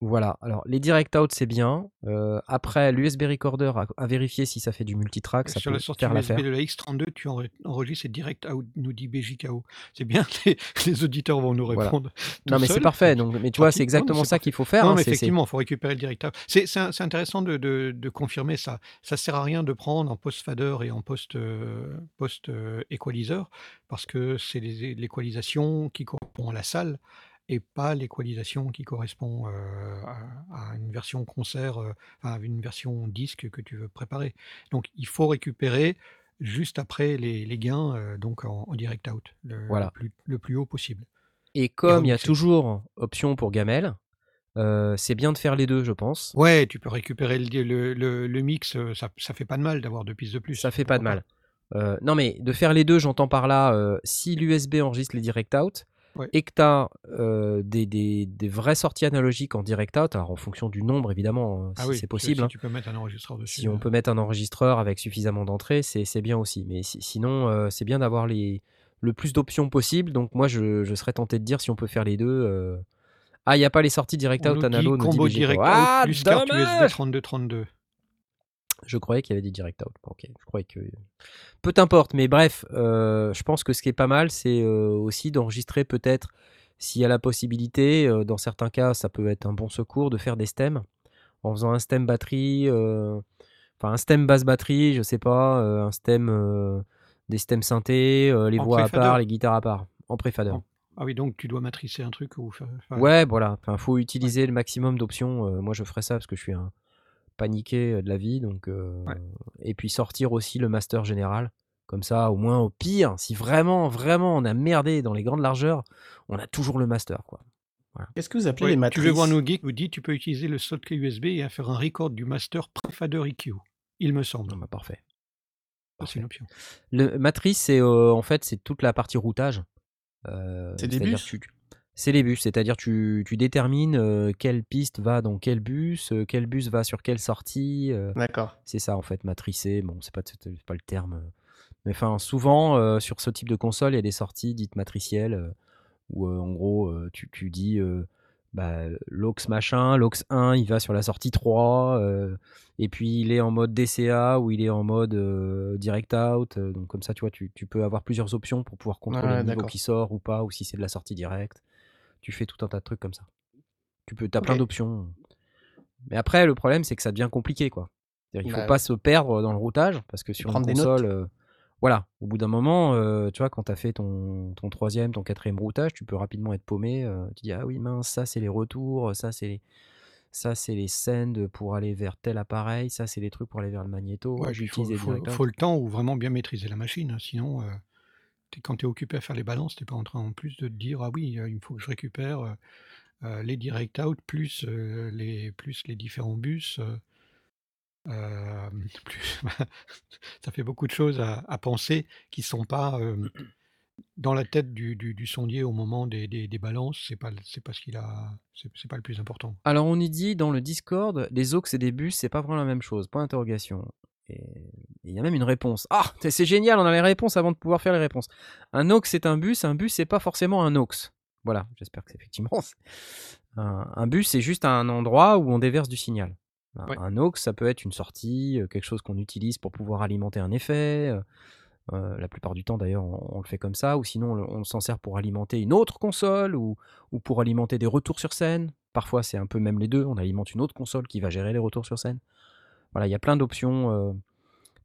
Voilà. Alors les direct out c'est bien. Euh, après l'USB recorder à, à vérifier si ça fait du multitrack, ça Sur peut la sortie faire USB de la X32, tu enre- enregistres et direct out, nous dit BJKO. C'est bien, les, les auditeurs vont nous répondre. Non mais c'est parfait. Donc, mais tu vois, c'est exactement ça qu'il faut faire. Non, hein, mais effectivement, il faut récupérer le direct out. C'est intéressant de, de- de confirmer ça. Ça sert à rien de prendre en post-fader et en post-equalizer post, euh, equalizer, parce que c'est l'équalisation qui correspond à la salle et pas l'équalisation qui correspond à, à une version concert, euh, enfin, à une version disque que tu veux préparer. Donc il faut récupérer juste après les, les gains, donc en, en direct out, le, Voilà. le plus, le plus haut possible. Et comme il y a remixer. toujours option pour gamelle, c'est bien de faire les deux, je pense. Ouais, tu peux récupérer le, le, le- le mix, ça, ça fait pas de mal d'avoir deux pistes de plus. Ça fait pas de pourquoi mal. Non, mais de faire les deux, j'entends par là, si l'USB enregistre les direct out Ouais. et que tu as des, des, des vraies sorties analogiques en direct out, alors en fonction du nombre évidemment, euh, Ah si oui, c'est si- possible. Si hein. tu peux mettre un enregistreur dessus. Si on euh, peut mettre un enregistreur avec suffisamment d'entrées, c'est bien aussi. Mais si- sinon, euh, c'est bien d'avoir le plus d'options possible. Donc moi, je, je serais tenté de dire si on peut faire les deux. euh, Ah, il n'y a pas les sorties direct on out analo, combo direct out Ah, plus carte USB dommage 3232. Je croyais qu'il y avait des direct out. Ok, je croyais que. Peu importe, mais bref, euh, je pense que ce qui est pas mal, c'est euh, aussi d'enregistrer peut-être, s'il y a la possibilité, euh, dans certains cas, ça peut être un bon secours de faire des stems en faisant un stem batterie, enfin un stem basse batterie, je sais pas, un stem, des stems synthés, les En voix à part, les guitares à part, en préfader. En- Ah oui, donc tu dois matricer un truc ou faire. enfin, Ouais, voilà. Enfin, faut utiliser le maximum d'options. Moi, je ferais ça parce que je suis un paniqué euh, de la vie, donc. euh, Ouais. Et puis sortir aussi le master général. Comme ça, au moins, au pire, si vraiment, vraiment, on a merdé dans les grandes largeurs, on a toujours le master, quoi. Qu'est-ce que vous appelez Ouais, les tu matrices veux voir nos geeks, vous dit tu peux utiliser le slot clé USB et faire un record du master pré-fader EQ. Il me semble. Ah bah, parfait. Ça, c'est une option. Le matrice, c'est euh, en fait c'est toute la partie routage. Euh, C'est des bus? tu- C'est les bus, c'est-à-dire tu, tu détermines euh, quelle piste va dans quel bus, euh, quel bus va sur quelle sortie. euh, D'accord. c'est ça en fait, matricé. Bon, c'est pas, c'est pas le terme. euh. Mais enfin, souvent euh, sur ce type de console, il y a des sorties dites matricielles euh, où euh, en gros euh, tu, tu dis euh, bah, l'aux machin, l'aux 1 il va sur la sortie 3, euh, et puis il est en mode DCA ou il est en mode euh, direct out. euh, donc comme ça, tu vois, tu, tu peux avoir plusieurs options pour pouvoir contrôler Ouais, le niveau d'accord. qui sort ou pas, ou si c'est de la sortie directe. Tu fais tout un tas de trucs comme ça. Tu peux, as plein d'options. Mais après, le problème, c'est que ça devient compliqué, quoi. Il Bah faut pas se perdre dans le routage parce que sur une prendre des notes. console, euh, voilà, au bout d'un moment, euh, tu vois, quand tu as fait ton, ton troisième, ton quatrième routage, tu peux rapidement être paumé. euh, tu dis ah oui mince, ça c'est les retours, ça c'est les, ça c'est les sends pour aller vers tel appareil, ça c'est les trucs pour aller vers le magnéto. Ouais, il faut le temps ou vraiment bien maîtriser la machine. hein, Sinon, quand tu es occupé à faire les balances, tu n'es pas en train en plus de te dire Ah oui, il faut que je récupère les direct out plus, les, plus les différents bus. ça fait beaucoup de choses à, penser qui sont pas dans la tête du, du- sondier au moment des, des- des balances. Pas, pas ce qu'il pas le plus important. Alors on y dit dans le Discord, des aux et des bus, c'est pas vraiment la même chose. Point d'interrogation. Et il y a même une réponse. Ah, c'est génial, on a les réponses avant de pouvoir faire les réponses. Un aux c'est un bus, un bus c'est pas forcément un aux. Voilà, j'espère que c'est effectivement. Un, un bus c'est juste un endroit où on déverse du signal. Un, Ouais. un aux ça peut être une sortie, euh, quelque chose qu'on utilise pour pouvoir alimenter un effet. euh, euh, la plupart du temps d'ailleurs on, on le fait comme ça, ou sinon on, on s'en sert pour alimenter une autre console ou, ou pour alimenter des retours sur scène. Parfois c'est un peu même les deux, on alimente une autre console qui va gérer les retours sur scène. Voilà, il y a plein d'options. euh.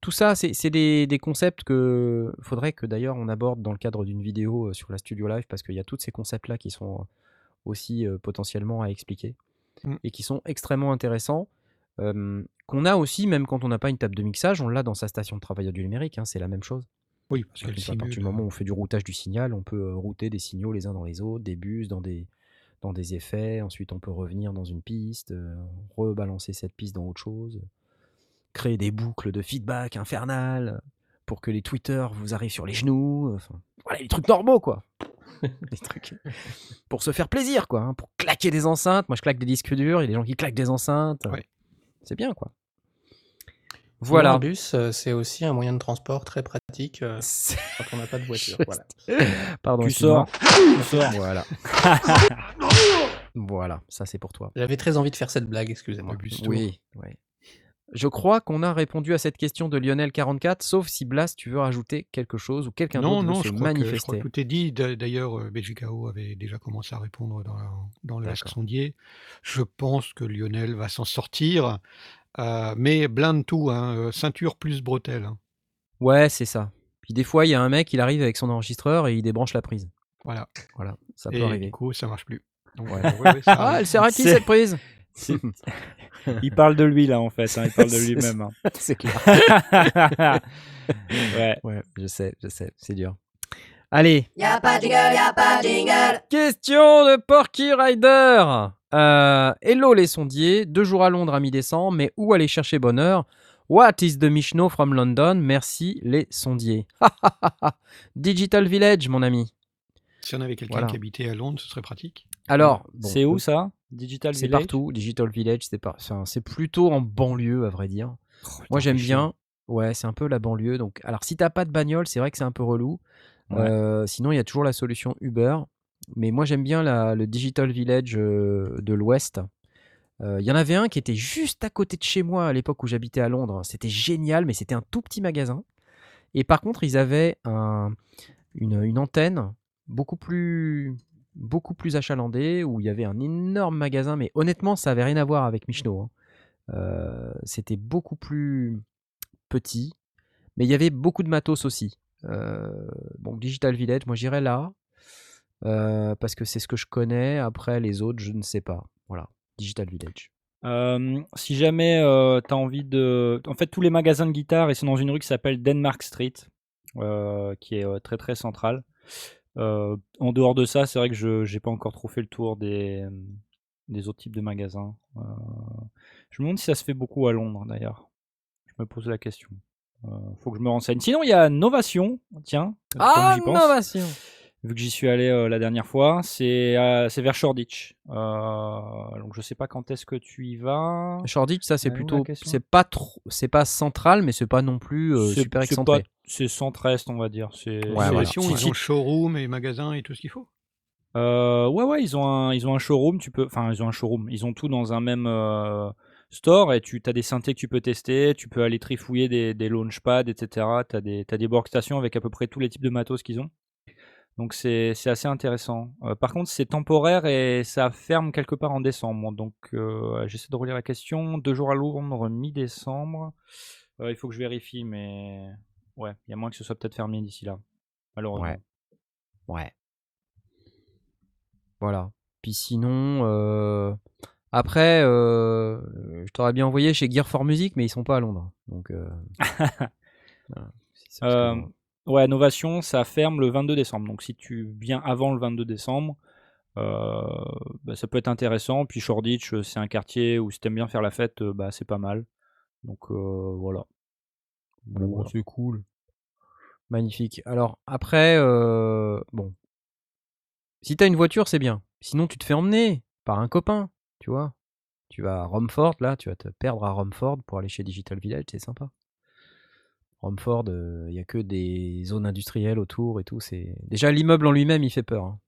Tout ça, c'est des, des concepts que faudrait que d'ailleurs on aborde dans le cadre d'une vidéo euh, sur la Studio Live parce qu'il y a tous ces concepts-là qui sont euh, aussi potentiellement à expliquer Mm. et qui sont extrêmement intéressants. euh, qu'on a aussi, même quand on n'a pas une table de mixage, on l'a dans sa station de travail du numérique, hein, c'est la même chose. Oui, parce qu'elle à partir du moment où on fait du routage du signal, on peut router des signaux les uns dans les autres, des bus dans des, dans des effets. Ensuite, on peut revenir dans une piste, euh, rebalancer cette piste dans autre chose, créer des boucles de feedback infernales pour que les tweeters vous arrivent sur les genoux. Enfin, voilà, les trucs normaux, quoi. les trucs pour se faire plaisir, quoi. hein, pour claquer des enceintes. Moi, je claque des disques durs. Il y a des gens qui claquent des enceintes. Ouais. C'est bien, quoi. Voilà. Un bus, euh, c'est aussi un moyen de transport très pratique euh, quand on n'a pas de voiture. Voilà. Pardon. Tu sors. Tu sors. Voilà. voilà, ça c'est pour toi. J'avais très envie de faire cette blague, excusez-moi. Le. Oui, oui. Je crois qu'on a répondu à cette question de Lionel44, sauf si Blast, tu veux rajouter quelque chose ou quelqu'un Non, d'autre non, veut je crois, que, je crois que tout est dit. D'a- D'ailleurs, euh, BGKO avait déjà commencé à répondre dans, la- dans le. Sondier. Je pense que Lionel va s'en sortir. euh, mais blinde tout, hein, euh, ceinture plus bretelle. hein. Ouais, c'est ça. Puis des fois, il y a un mec, il arrive avec son enregistreur et il débranche la prise. Voilà. Voilà, ça peut Et arriver. du coup, ça marche plus. Donc, Ouais. ouais, ouais, ça Ah, elle sert à qui cette prise? Il parle de lui là en fait, hein, il parle de lui-même. hein. C'est clair. ouais. Ouais, je sais, je sais, c'est dur. Allez, Y'a pas de jingle, y'a pas de jingle. Question de Porky Rider. Euh, hello les sondiers, deux jours à Londres à mi-décembre, mais où aller chercher bonheur? What is the Mishno from London? Merci les sondiers. Digital Village, mon ami. Si on avait quelqu'un Voilà. qui habitait à Londres, ce serait pratique. Alors, bon, c'est où ça? Digital C'est Village partout. Digital Village, c'est pas, enfin, c'est plutôt en banlieue, à vrai dire. Moi, j'aime bien. Ouais, c'est un peu la banlieue. Donc, alors, si t'as pas de bagnole, c'est vrai que c'est un peu relou. Ouais. Euh, sinon, il y a toujours la solution Uber. Mais moi, j'aime bien la- le Digital Village euh, de l'Ouest. Euh, Il y en avait un qui était juste à côté de chez moi à l'époque où j'habitais à Londres. C'était génial, mais c'était un tout petit magasin. Et par contre, ils avaient un- une, une antenne beaucoup plus, beaucoup plus achalandée où il y avait un énorme magasin. Mais honnêtement, ça avait rien à voir avec Michno. hein. Euh, c'était beaucoup plus petit, mais il y avait beaucoup de matos aussi. Euh, donc Digital Village, moi j'irais là euh, parce que c'est ce que je connais. Après les autres, je ne sais pas. Voilà, Digital Village. Si jamais euh, tu as envie de. En fait, tous les magasins de guitare, ils sont dans une rue qui s'appelle Denmark Street, qui est très très centrale. Euh, en dehors de ça, c'est vrai que je j'ai pas encore trop fait le tour des, des autres types de magasins. Euh, je me demande si ça se fait beaucoup à Londres d'ailleurs. Je me pose la question. Euh, faut que je me renseigne. Sinon, il y a Novation, tiens. Ah, pense, innovation Vu que j'y suis allé euh, la dernière fois, c'est euh, c'est vers Shoreditch. Euh, donc je sais pas quand est-ce que tu y vas. Shoreditch, ça c'est plutôt, c'est pas trop, c'est pas central, mais c'est pas non plus euh, super excentré. C'est centre-est, on va dire. C'est Ouais, voilà. Ils ont showroom et magasin et tout ce qu'il faut? Euh, ouais, ouais, ils ont un, ils ont un showroom. Tu peux, enfin, ils ont un showroom. Ils ont tout dans un même euh, store et tu as des synthés que tu peux tester. Tu peux aller trifouiller des, des launchpads, etc. Tu as des, t'as des workstations avec à peu près tous les types de matos qu'ils ont. Donc c'est assez intéressant. Euh, par contre, c'est temporaire et ça ferme quelque part en décembre. Donc euh, j'essaie de relire la question. Deux jours à Londres, mi-décembre. Euh, il faut que je vérifie, mais ouais, il y a moins que ce soit peut-être fermé d'ici là. Malheureusement. Ouais. Ouais. Voilà. Puis sinon, après, je t'aurais bien envoyé chez Gear for Music, mais ils sont pas à Londres. Donc, voilà. Ouais, Novation, ça ferme le 22 décembre. Donc si tu viens avant le 22 décembre, euh, bah, ça peut être intéressant. Puis Shoreditch, euh, c'est un quartier où si t'aimes bien faire la fête, euh, bah, c'est pas mal. Donc euh, voilà. Bon, Voilà. c'est cool. Magnifique. Alors, après, euh, bon. Si t'as une voiture, c'est bien. Sinon, tu te fais emmener par un copain, tu vois. Tu vas à Romford, là, tu vas te perdre à Romford pour aller chez Digital Village, c'est sympa. Romford, il n'y a que des zones industrielles autour et tout. C'est Déjà, l'immeuble en lui-même, il fait peur. hein.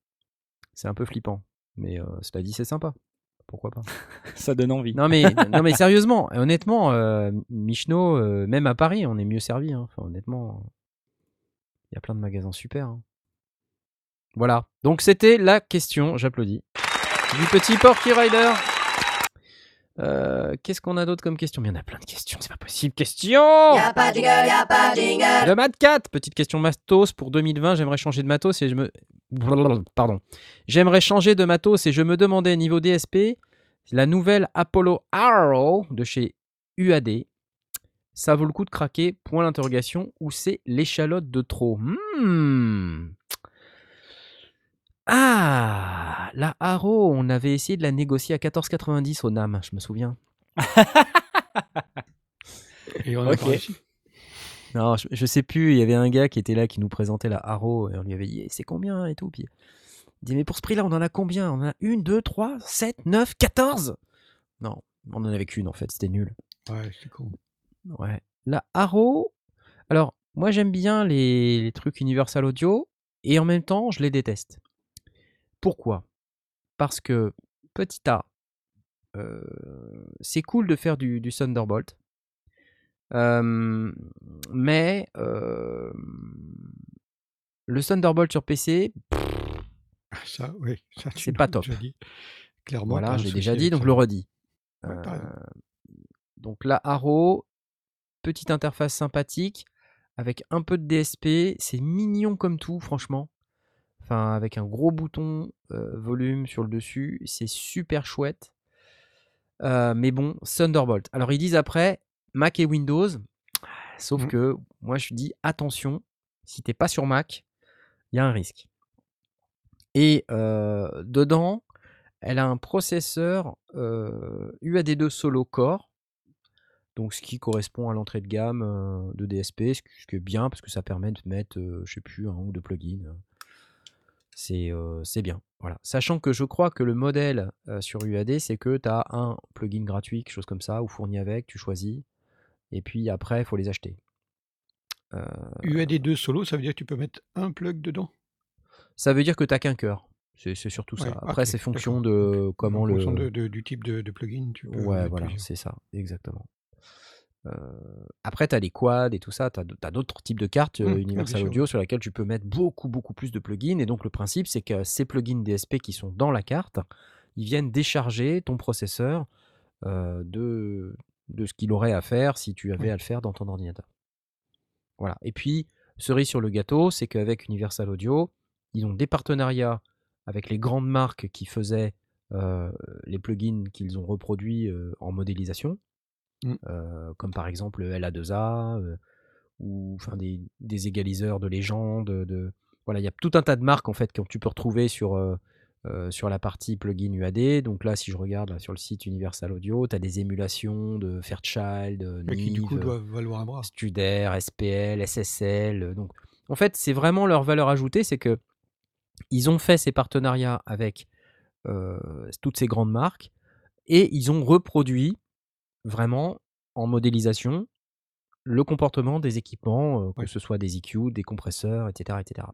C'est un peu flippant. Mais euh, cela dit, c'est sympa. Pourquoi pas? Ça donne envie. non mais, non mais sérieusement, honnêtement, euh, Michno, euh, même à Paris, on est mieux servi. hein. Enfin, honnêtement, il y a plein de magasins super. hein. Voilà. Donc c'était la question, j'applaudis, du petit Porky Rider. Euh, Qu'est-ce qu'on a d'autre comme question? Il y en a plein de questions, c'est pas possible. Question Y'a pas de jingle, y'a pas de jingle. de Mad 4, petite question matos pour 2020. J'aimerais changer de matos et je me. Pardon. J'aimerais changer de matos et je me demandais niveau DSP, la nouvelle Apollo Arrow de chez UAD, ça vaut le coup de craquer? Point d'interrogation ou c'est l'échalote de trop? Hmm. Ah, la Arrow, on avait essayé de la négocier à 14,90 au NAM, je me souviens. Et on a. Non, je, je sais plus, il y avait un gars qui était là qui nous présentait la Haro et on lui avait dit Eh, c'est combien et tout. Puis il dit mais pour ce prix-là, on en a combien? On en a une, deux, trois, sept, neuf, quatorze? Non, on en avait qu'une en fait, c'était nul. Ouais, c'est con. Ouais. La Haro, alors moi j'aime bien les, les trucs Universal Audio et en même temps je les déteste. Pourquoi? Parce que petit A, euh, c'est cool de faire du, du Thunderbolt. Euh, mais euh, le Thunderbolt sur PC, Ça, oui, ça, tu C'est pas top. dit. Clairement, voilà, j'ai déjà dit, donc ça. le redis. Ouais, donc la Haro, petite interface sympathique, avec un peu de DSP, c'est mignon comme tout, franchement. Enfin, avec un gros bouton euh, volume sur le dessus, c'est super chouette. Euh, mais bon, Thunderbolt. Alors ils disent après Mac et Windows, sauf Mhm. que moi je dis attention, si t'es pas sur Mac, il y a un risque. Et euh, dedans, elle a un processeur euh, UAD2 Solo Core, donc ce qui correspond à l'entrée de gamme de DSP, ce qui est bien parce que ça permet de mettre, je sais plus, un ou deux plugins. C'est euh, c'est bien. Voilà. Sachant que je crois que le modèle euh, sur UAD, c'est que tu as un plugin gratuit, quelque chose comme ça, ou fourni avec, tu choisis, et puis après, il faut les acheter. Euh, UAD2 solo, ça veut dire que tu peux mettre un plug dedans? Ça veut dire que tu n'as qu'un cœur. C'est surtout ça. Ouais, Après, c'est fonction de comment En le. fonction de- de- du type de, de plugin, tu peux. Ouais, voilà, c'est ça, exactement. Euh, après, tu as les quads et tout ça, tu as, d'autres types de cartes euh, Mmh, Universal Audio sur lesquelles tu peux mettre beaucoup, beaucoup plus de plugins. Et donc, le principe, c'est que ces plugins DSP qui sont dans la carte, ils viennent décharger ton processeur euh, de, de ce qu'il aurait à faire si tu avais Oui. à le faire dans ton ordinateur. Voilà. Et puis, cerise sur le gâteau, c'est qu'avec Universal Audio, ils ont des partenariats avec les grandes marques qui faisaient euh, les plugins qu'ils ont reproduits euh, en modélisation, Mm. euh, comme par exemple le LA2A, euh, ou enfin des, des égaliseurs de légende, de voilà, il y a tout un tas de marques en fait que tu peux retrouver sur, euh, sur la partie plugin UAD. Donc là, si je regarde là, sur le site Universal Audio, tu as des émulations de Fairchild, Mais qui du coup Neve, doivent valoir un bras. Studer, SPL, SSL. Donc, en fait, c'est vraiment leur valeur ajoutée, c'est que ils ont fait ces partenariats avec toutes ces grandes marques et ils ont reproduit vraiment en modélisation le comportement des équipements, euh, que ce soit des EQ, des compresseurs, etc., etc.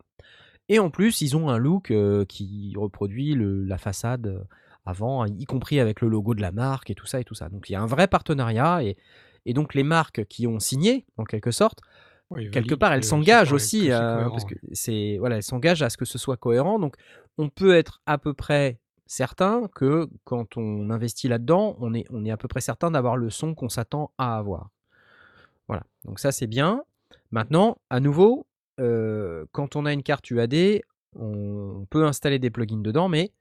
Et en plus, ils ont un look euh, qui reproduit le- la façade avant, y compris avec le logo de la marque et tout ça et tout ça. Donc il y a un vrai partenariat et, et donc les marques qui ont signé, en quelque sorte, quelque part, elles s'engagent aussi, euh, cohérent, parce que c'est voilà, elles s'engagent à ce que ce soit cohérent. Donc, on peut être à peu près certain que quand on investit là-dedans, on est, on est à peu près certain d'avoir le son qu'on s'attend à avoir. Voilà. Donc ça, c'est bien. Maintenant, à nouveau, euh, quand on a une carte UAD, on peut installer des plugins dedans, mais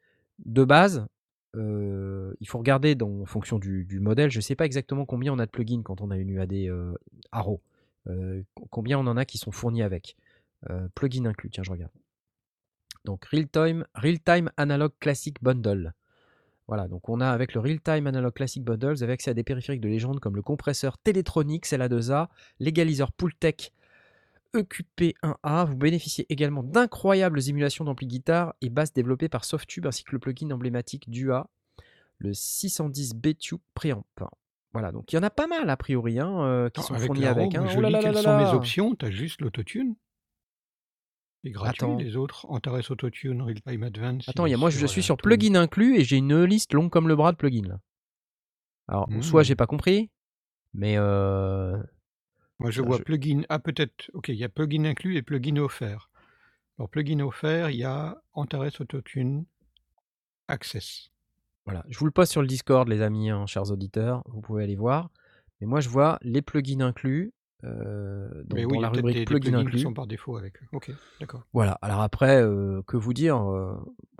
de base, euh, il faut regarder en fonction du, modèle. Je ne sais pas exactement combien on a de plugins quand on a une UAD Arrow. Euh, co- combien on en a qui sont fournis avec. Euh, plugin inclus, tiens, je regarde. Donc Real Time, Real Time Analog Classic Bundle. Voilà, donc on a avec le Real Time Analog Classic Bundles, avec accès à des périphériques de légende comme le compresseur Teletronics LA2A, l'égaliseur Pultec EQP1A. Vous bénéficiez également d'incroyables émulations d'ampli guitare et basses développées par Softube ainsi que le plugin emblématique DUA, le 610B Tube Preamp. Voilà, donc il y en a pas mal a priori hein, euh, qui Alors, sont avec fournis avec. Hein. je Oh là là quelles là sont mes options. Tu as juste l'autotune. C'est gratuit. Attends. Les autres, Antares Autotune, Real Time Advance. Attends, il y a, moi je suis la sur plugin inclus et j'ai une liste longue comme le bras de plugins. là. Alors, soit Hmm. j'ai pas compris, mais euh, Moi, je vois je- plugin. Ah, peut-être. Ok, il y a plugin inclus et plugin offert. Alors, plugin offert, il y a Antares Autotune Access. voilà. Je vous le poste sur le Discord, les amis, hein, chers auditeurs. Vous pouvez aller voir. Mais moi je vois les plugins inclus euh, dans, Mais oui, la rubrique des, plugins plugins qui sont par défaut avec. Ok, d'accord. Voilà. Alors après, euh, que vous dire euh,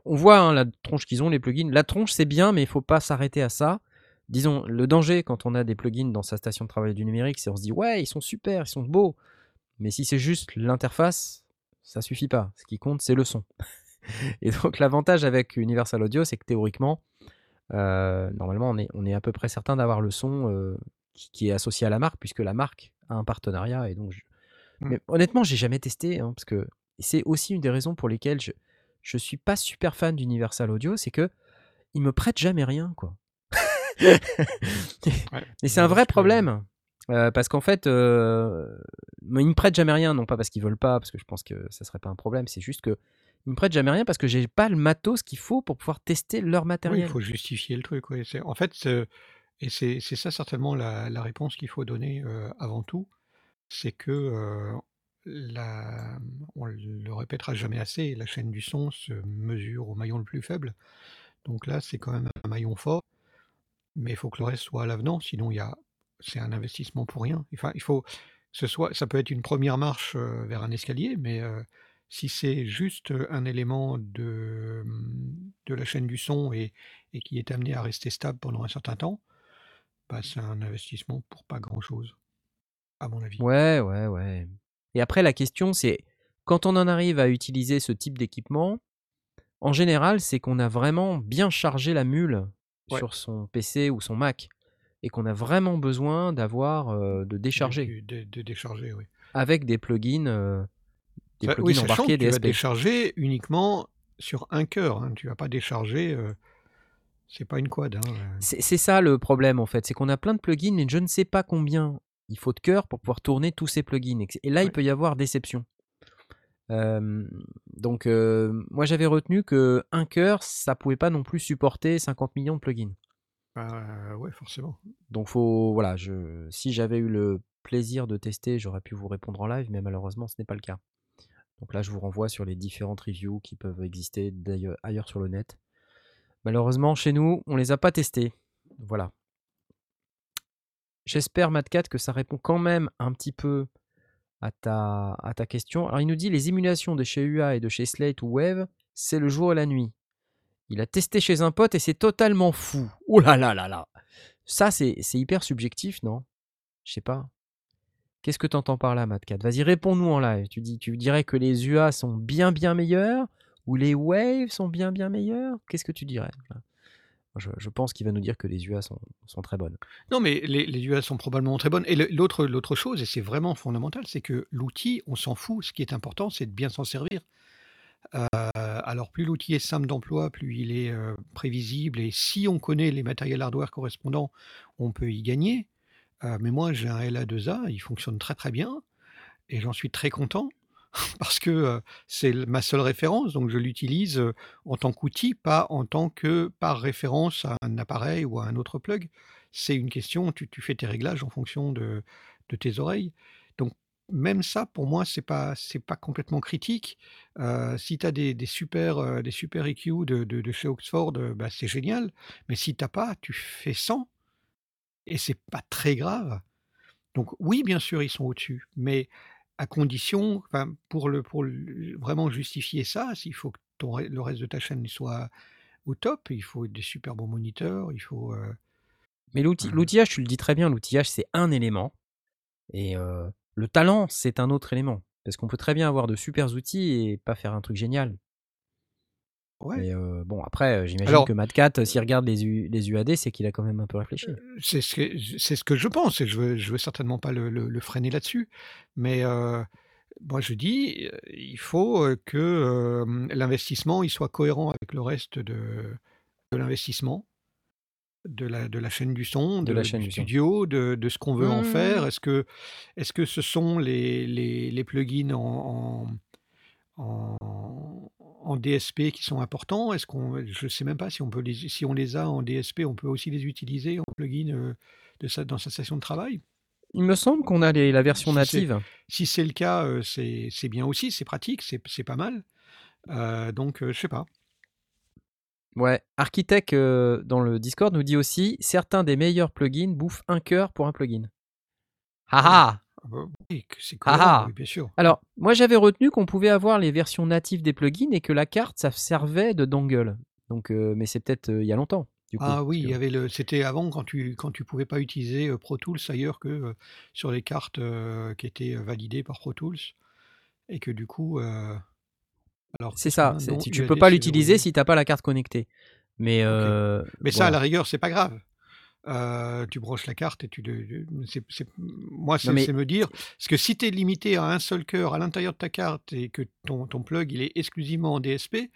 On voit hein, la tronche qu'ils ont, les plugins. La tronche, c'est bien, mais il faut pas s'arrêter à ça. Disons, le danger quand on a des plugins dans sa station de travail du numérique, c'est on se dit ouais, ils sont super, ils sont beaux. Mais si c'est juste l'interface, ça suffit pas. Ce qui compte, c'est le son. Et donc l'avantage avec Universal Audio, c'est que théoriquement, normalement, on est, on est à peu près certain d'avoir le son qui, qui est associé à la marque, puisque la marque un partenariat. Et donc, je- Mm. mais honnêtement, j'ai jamais testé, hein, parce que c'est aussi une des raisons pour lesquelles je je suis pas super fan d'Universal Audio, c'est que ils me prêtent jamais rien, quoi. Ouais, Et c'est un vrai que- problème. euh, parce qu'en fait, euh, ils me prêtent jamais rien, non pas parce qu'ils veulent pas, parce que je pense que ça serait pas un problème, c'est juste que ils me prêtent jamais rien parce que j'ai pas le matos qu'il faut pour pouvoir tester leur Oui, matériel. il faut justifier le truc. oui. C'est- En fait, et c'est ça certainement la, réponse qu'il faut donner avant tout, c'est que la, on le répétera jamais assez, la chaîne du son se mesure au maillon le plus faible. Donc là, c'est quand même un maillon fort, mais il faut que le reste soit à l'avenant, sinon il y a, c'est un investissement pour rien. Enfin, il faut ce soit, ça peut être une première marche vers un escalier, mais si c'est juste un élément de, de la chaîne du son et, et qui est amené à rester stable pendant un certain temps, bah, c'est un investissement pour pas grand-chose, à mon avis. Ouais, ouais, ouais. Et après, la question, c'est quand on en arrive à utiliser ce type d'équipement, en général, c'est qu'on a vraiment bien chargé la mule Ouais. sur son PC ou son Mac et qu'on a vraiment besoin d'avoir euh, de décharger de- de décharger, oui. avec des plugins, euh, des Ça- plugins oui, embarqués, tu vas décharger uniquement sur un cœur. Hein. Tu vas pas décharger. euh, c'est pas une quad. Hein. euh. C'est ça le problème en fait, c'est qu'on a plein de plugins, mais je ne sais pas combien il faut de cœur pour pouvoir tourner tous ces plugins. Et là, il peut y avoir déception. Euh, donc, euh, moi j'avais retenu que un cœur, ça pouvait pas non plus supporter 50 millions de plugins. Bah, ouais, forcément. Donc, faut, voilà, je, si j'avais eu le plaisir de tester, j'aurais pu vous répondre en live, mais malheureusement, ce n'est pas le cas. Donc là, je vous renvoie sur les différentes reviews qui peuvent exister d'ailleurs ailleurs sur le net. Malheureusement, chez nous, on les a pas testés. Voilà. J'espère, Matcat, que ça répond quand même un petit peu à ta, question. Alors, il nous dit les émulations de chez UA et de chez Slate ou Wave, c'est le jour et la nuit. Il a testé chez un pote et c'est totalement fou. Oh là là là là. Ça, c'est c'est hyper subjectif, non? Je sais pas. Qu'est-ce que tu entends par là, Matcat Vas-y, réponds-nous en live. Tu, dis, tu dirais que les UA sont bien bien meilleurs ou les Waves sont bien bien meilleurs Qu'est-ce que tu dirais? Je, pense qu'il va nous dire que les UA sont, sont très bonnes. Non, mais les, les UA sont probablement très bonnes. Et l'autre, l'autre chose, et c'est vraiment fondamental, c'est que l'outil, on s'en fout. Ce qui est important, c'est de bien s'en servir. Euh, alors, plus l'outil est simple d'emploi, plus il est euh, prévisible. Et si on connaît les matériels hardware correspondants, on peut y gagner. Euh, mais moi, j'ai un LA2A, il fonctionne très très bien. Et j'en suis très content. Parce que c'est ma seule référence, donc je l'utilise en tant qu'outil, pas en tant que par référence à un appareil ou à un autre plug. C'est une question, tu, fais tes réglages en fonction de, tes oreilles. Donc même ça, pour moi, c'est pas c'est pas complètement critique. Si tu as des, super des super EQ de, chez Oxford, bah, c'est génial. Mais si t'as pas, tu fais 100 et c'est pas très grave. Donc oui, bien sûr, ils sont au-dessus, mais à condition, enfin, pour le pour le- vraiment justifier ça, s'il faut que ton le reste de ta chaîne soit au top, il faut des super bons moniteurs, il faut. euh, Mais l'outil- euh, l'outillage, tu le dis très bien, l'outillage, c'est un élément. Et euh, le talent, c'est un autre élément. Parce qu'on peut très bien avoir de super outils et pas faire un truc génial. Ouais. Mais euh, bon, après, euh, j'imagine que Mad Cat, euh, s'il regarde les, U- les UAD, c'est qu'il a quand même un peu réfléchi. c'est ce que c'est ce que je pense et je veux je veux certainement pas le, le- le freiner là-dessus, mais euh, moi je dis il faut que euh, l'investissement il soit cohérent avec le reste de, de l'investissement. De la, de la chaîne du son, De de- la du chaîne du studio, de, de ce qu'on veut en faire. Mmh. Est-ce que, est-ce que ce sont les, les, les plugins en, en, en- en DSP qui sont importants? Est-ce qu'on, je ne sais même pas si on peut les, si on les a en DSP, on peut aussi les utiliser en plugin euh, de sa, dans sa station de travail? Il me semble qu'on a les- la version Si c'est, native. si c'est le cas, euh, c'est, c'est bien aussi, c'est pratique, c'est, c'est pas mal. Euh, donc, je sais pas. Ouais, Architect euh, dans le Discord nous dit aussi certains des meilleurs plugins bouffent un cœur pour un plugin. Ah Haha Ah bah oui, c'est Haha oui, bien sûr. Alors, moi j'avais retenu qu'on pouvait avoir les versions natives des plugins et que la carte ça servait de dongle. Donc, euh, mais c'est peut-être euh, il y a longtemps, du coup. Ah oui, il y avait le, c'était avant quand tu quand tu pouvais pas utiliser euh, Pro Tools ailleurs que sur les cartes qui étaient validées par Pro Tools et que du coup, alors C'est ça, Non, tu, peux pas l'utiliser si t'as pas la carte connectée. Mais Mais ça, à la rigueur, c'est pas grave. Euh, tu branches la carte et tu c'est- c'est- moi, c'est mais c'est me dire. Parce que si tu es limité à un seul cœur à l'intérieur de ta carte et que ton, ton plug il est exclusivement en DSP,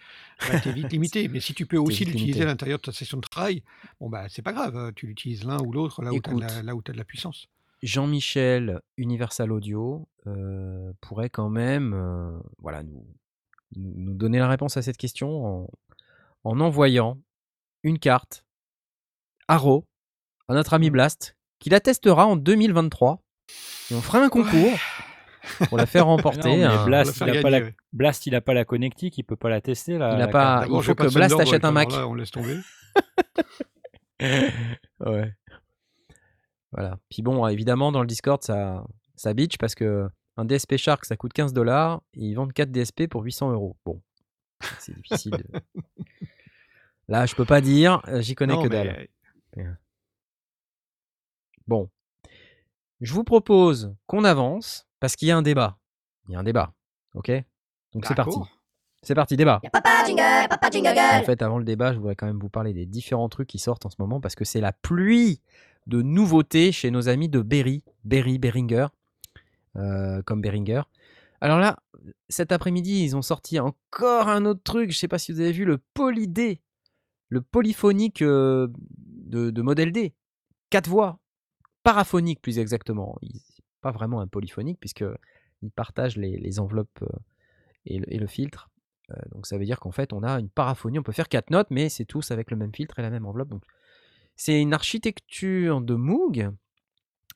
bah, tu es vite limité. Mais si tu peux aussi l'utiliser à l'intérieur de ta session de travail, bon, bah, c'est pas grave. euh, Tu l'utilises l'un ou l'autre là où tu as, Écoute, la, là où t'as de la puissance. Jean-Michel, Universal Audio, euh, pourrait quand même euh, voilà, nous, nous donner la réponse à cette question en, en envoyant une carte Arrow à notre ami. Blast, qui la testera en 2023. Et on fera un Ouais. concours pour la faire non, remporter. un- Blast, faire il a pas la... ouais. Blast, il a pas la connectique, il peut pas la tester, la, Il a la carte. pas, il faut que Blast achète un Mac. là, on laisse tomber. ouais. Voilà. Puis bon, évidemment, dans le Discord, ça, ça bitch parce que un DSP Shark, ça coûte 15 dollars et ils vendent 4 DSP pour 800 euros. Bon, c'est difficile. de- Là, je peux pas dire, euh, j'y connais Non, que dalle. mais Bon, je vous propose qu'on avance parce qu'il y a un débat. Il y a un débat, ok? Donc c'est parti. C'est parti, débat. Papa jingle, papa jingle En fait, avant le débat, je voudrais quand même vous parler des différents trucs qui sortent en ce moment parce que c'est la pluie de nouveautés chez nos amis de Berry, Berry, Beringer, euh, comme Beringer. Alors là, cet après-midi, ils ont sorti encore un autre truc. Je sais pas si vous avez vu le Poly-D, le polyphonique euh, de, de modèle D. Quatre voix, paraphonique plus exactement. Il- pas vraiment un polyphonique puisque ils partagent les, les enveloppes euh, et, le, et le filtre. Euh, donc ça veut dire qu'en fait on a une paraphonie, on peut faire quatre notes, mais c'est tous avec le même filtre et la même enveloppe. Donc c'est une architecture de Moog,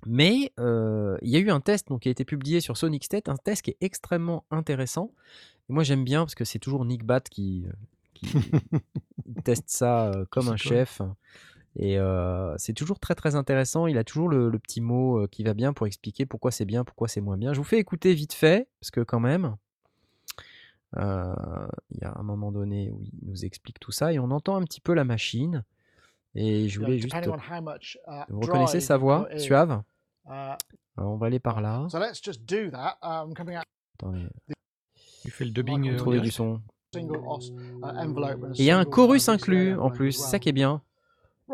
mais euh, il y a eu un test donc, qui a été publié sur Sonic State, un test qui est extrêmement intéressant. Et moi j'aime bien parce que c'est toujours Nick Bat qui, teste ça euh, comme un chef. Et euh, c'est toujours très très intéressant. Il a toujours le, le petit mot euh, qui va bien pour expliquer pourquoi c'est bien, pourquoi c'est moins bien. Je vous fais écouter vite fait, parce que quand même, euh, il y a un moment donné où il nous explique tout ça et on entend un petit peu la machine. Et je voulais juste. depending on how much uh, Vous reconnaissez sa voix suave? Uh, Alors, on va aller par là. so let's just do that. Um, coming out Attendez, Tu fais le dubbing. euh, trouver du son. uh, Et il y a un chorus inclus en plus, ça qui est bien.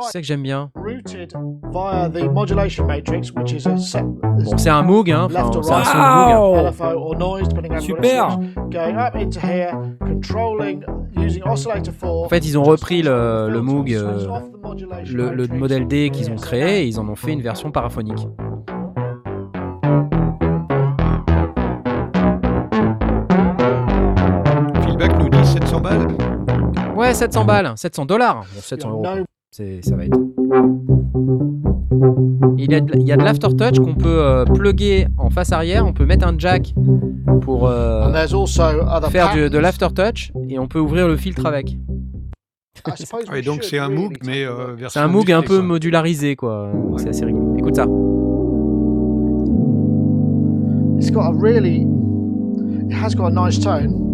C'est ça que j'aime bien. Routed via the modulation matrix, which is a set. Bon, c'est un Moog, hein. Enfin, c'est un son Moog. On Super Going up into here, controlling using oscillator 4. En fait, ils ont repris le, le Moog, euh, le, le modèle D qu'ils ont créé, et ils en ont fait une version paraphonique. Feedback nous dit 700 balles. Ouais, 700 balles, 700 dollars. Bon, 700 euros. Ça va être. Il y a de, l'aftertouch qu'on peut euh, plugger en face arrière. On peut mettre un jack pour euh, And there's also other faire du- de l'aftertouch et on peut ouvrir le filtre avec. We Ouais, donc c'est un Moog, mais euh, C'est un Moog un peu modularisé, quoi. C'est assez rigolo. Écoute ça. It's got a really, it has got a nice tone.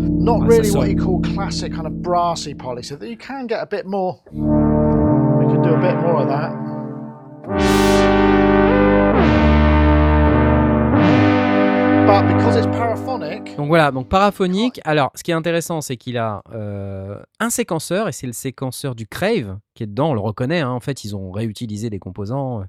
Not Ouais, ça really what sonne. you call classic kind of brassy poly, so that you can get a bit more. We can do a bit more of that. But because it's paraphonic, Donc voilà, donc paraphonique. Alors, ce qui est intéressant, c'est qu'il a euh, un séquenceur, et c'est le séquenceur du Crave qui est dedans, on le reconnaît. hein. En fait, ils ont réutilisé des composants.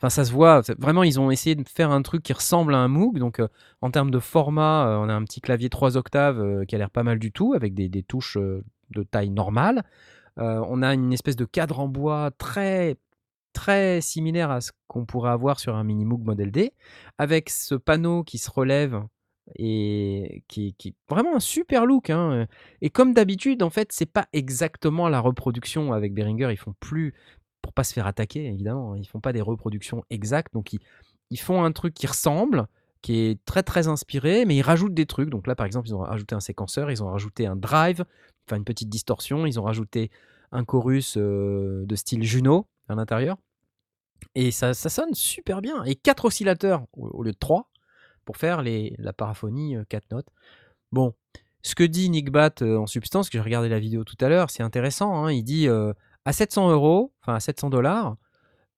Enfin, ça se voit. Vraiment, ils ont essayé de faire un truc qui ressemble à un Moog. Donc, euh, en termes de format, euh, on a un petit clavier 3 octaves euh, qui a l'air pas mal du tout, avec des, touches de taille normale. On a une espèce de cadre en bois très très similaire à ce qu'on pourrait avoir sur un mini Moog Model D, avec ce panneau qui se relève et qui, qui vraiment un super look. hein. Et comme d'habitude, en fait, c'est pas exactement la reproduction avec Behringer. Ils font plus pour pas se faire attaquer, évidemment. hein, Ils font pas des reproductions exactes, donc ils, ils font un truc qui ressemble, qui est très très inspiré, mais ils rajoutent des trucs. Donc là, par exemple, ils ont rajouté un séquenceur, ils ont rajouté un drive, enfin une petite distorsion, ils ont rajouté un chorus euh, de style Juno à l'intérieur. Et ça, ça sonne super bien. Et quatre oscillateurs au, lieu de trois pour faire les, la paraphonie euh, quatre notes. Bon, ce que dit Nick Bat euh, en substance, que j'ai regardé la vidéo tout à l'heure, c'est intéressant. hein, il dit euh, à 700 euros, enfin à 700 dollars,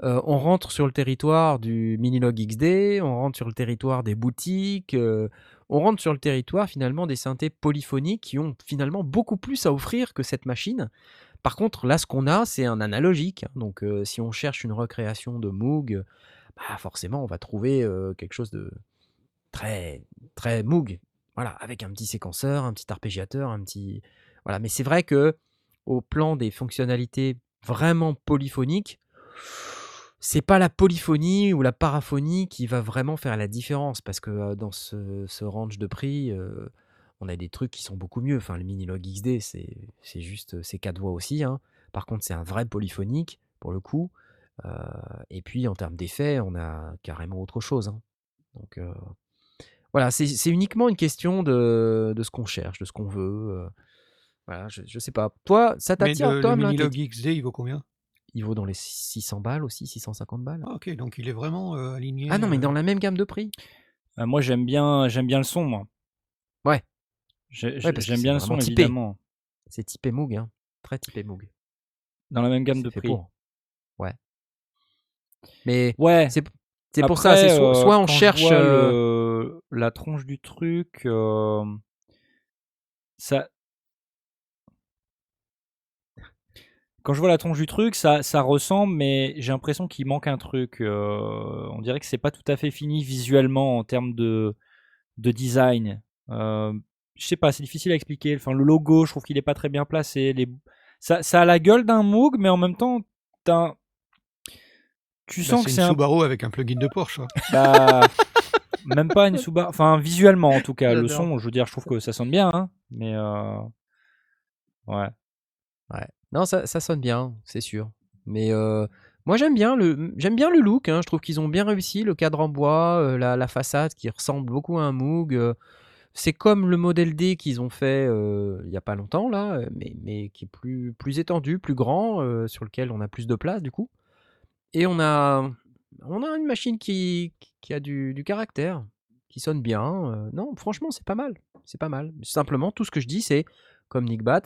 euh, on rentre sur le territoire du Minilog XD, on rentre sur le territoire des boutiques, euh, on rentre sur le territoire finalement des synthés polyphoniques qui ont finalement beaucoup plus à offrir que cette machine. Par contre, là, ce qu'on a, c'est un analogique. hein. Donc, euh, si on cherche une recréation de Moog, bah, forcément, on va trouver quelque chose de très, très Moog. Voilà, avec un petit séquenceur, un petit arpégiateur, un petit. Voilà, mais c'est vrai que au plan des fonctionnalités vraiment polyphoniques, c'est pas la polyphonie ou la paraphonie qui va vraiment faire la différence parce que dans ce, range de prix, on a des trucs qui sont beaucoup mieux. Enfin, le Minilog XD, c'est juste c'est quatre voix aussi. hein. Par contre, c'est un vrai polyphonique pour le coup. Et puis en termes d'effets, on a carrément autre chose. hein. Donc voilà, c'est c'est uniquement une question de, de ce qu'on cherche, de ce qu'on veut. Voilà, je, je sais pas. Toi, ça t'attire, le, le Tom là, Minilog qui- XD, il vaut combien? Il vaut dans les 600 balles aussi, 650 balles. Ah, ok, donc il est vraiment euh, aligné. Ah non, mais euh, dans la même gamme de prix. Euh, moi, j'aime bien, j'aime bien le son, moi. Ouais. J'ai- Ouais, j'ai- parce que J'aime bien le son, vraiment typé. évidemment. C'est typé Moog, hein. très typé Moog. Dans la même gamme de fait prix. pour. Ouais. Mais Ouais. c'est c'est pour ça, c'est euh, soit on quand je cherche. vois euh, le- la tronche du truc. euh, ça. Quand je vois la tronche du truc, ça, ça ressemble, mais j'ai l'impression qu'il manque un truc. euh, on dirait que c'est pas tout à fait fini visuellement en termes de, de design. Euh, je sais pas, c'est difficile à expliquer. Enfin, le logo, je trouve qu'il est pas très bien placé. Les... Ça, ça a la gueule d'un Moog, mais en même temps, t'as un- tu bah, sens que c'est c'est une un Subaru avec un plugin de Porsche. quoi. bah, même pas une Subaru. Enfin, visuellement en tout cas, le son, je veux dire, je trouve que ça sonne bien, hein, mais euh... ouais. Ouais. Non, ça, sonne bien, c'est sûr. Mais euh, moi, j'aime bien le, j'aime bien le look. hein. Je trouve qu'ils ont bien réussi le cadre en bois, euh, la, la façade qui ressemble beaucoup à un Moog. euh, c'est comme le modèle D qu'ils ont fait il y a pas longtemps là, mais, mais qui est plus, plus étendu, plus grand, sur lequel on a plus de place du coup. Et on a, on a une machine qui, qui a du, du caractère, qui sonne bien. non, franchement, c'est pas mal. C'est pas mal. Simplement, tout ce que je dis, c'est comme Nick Bat,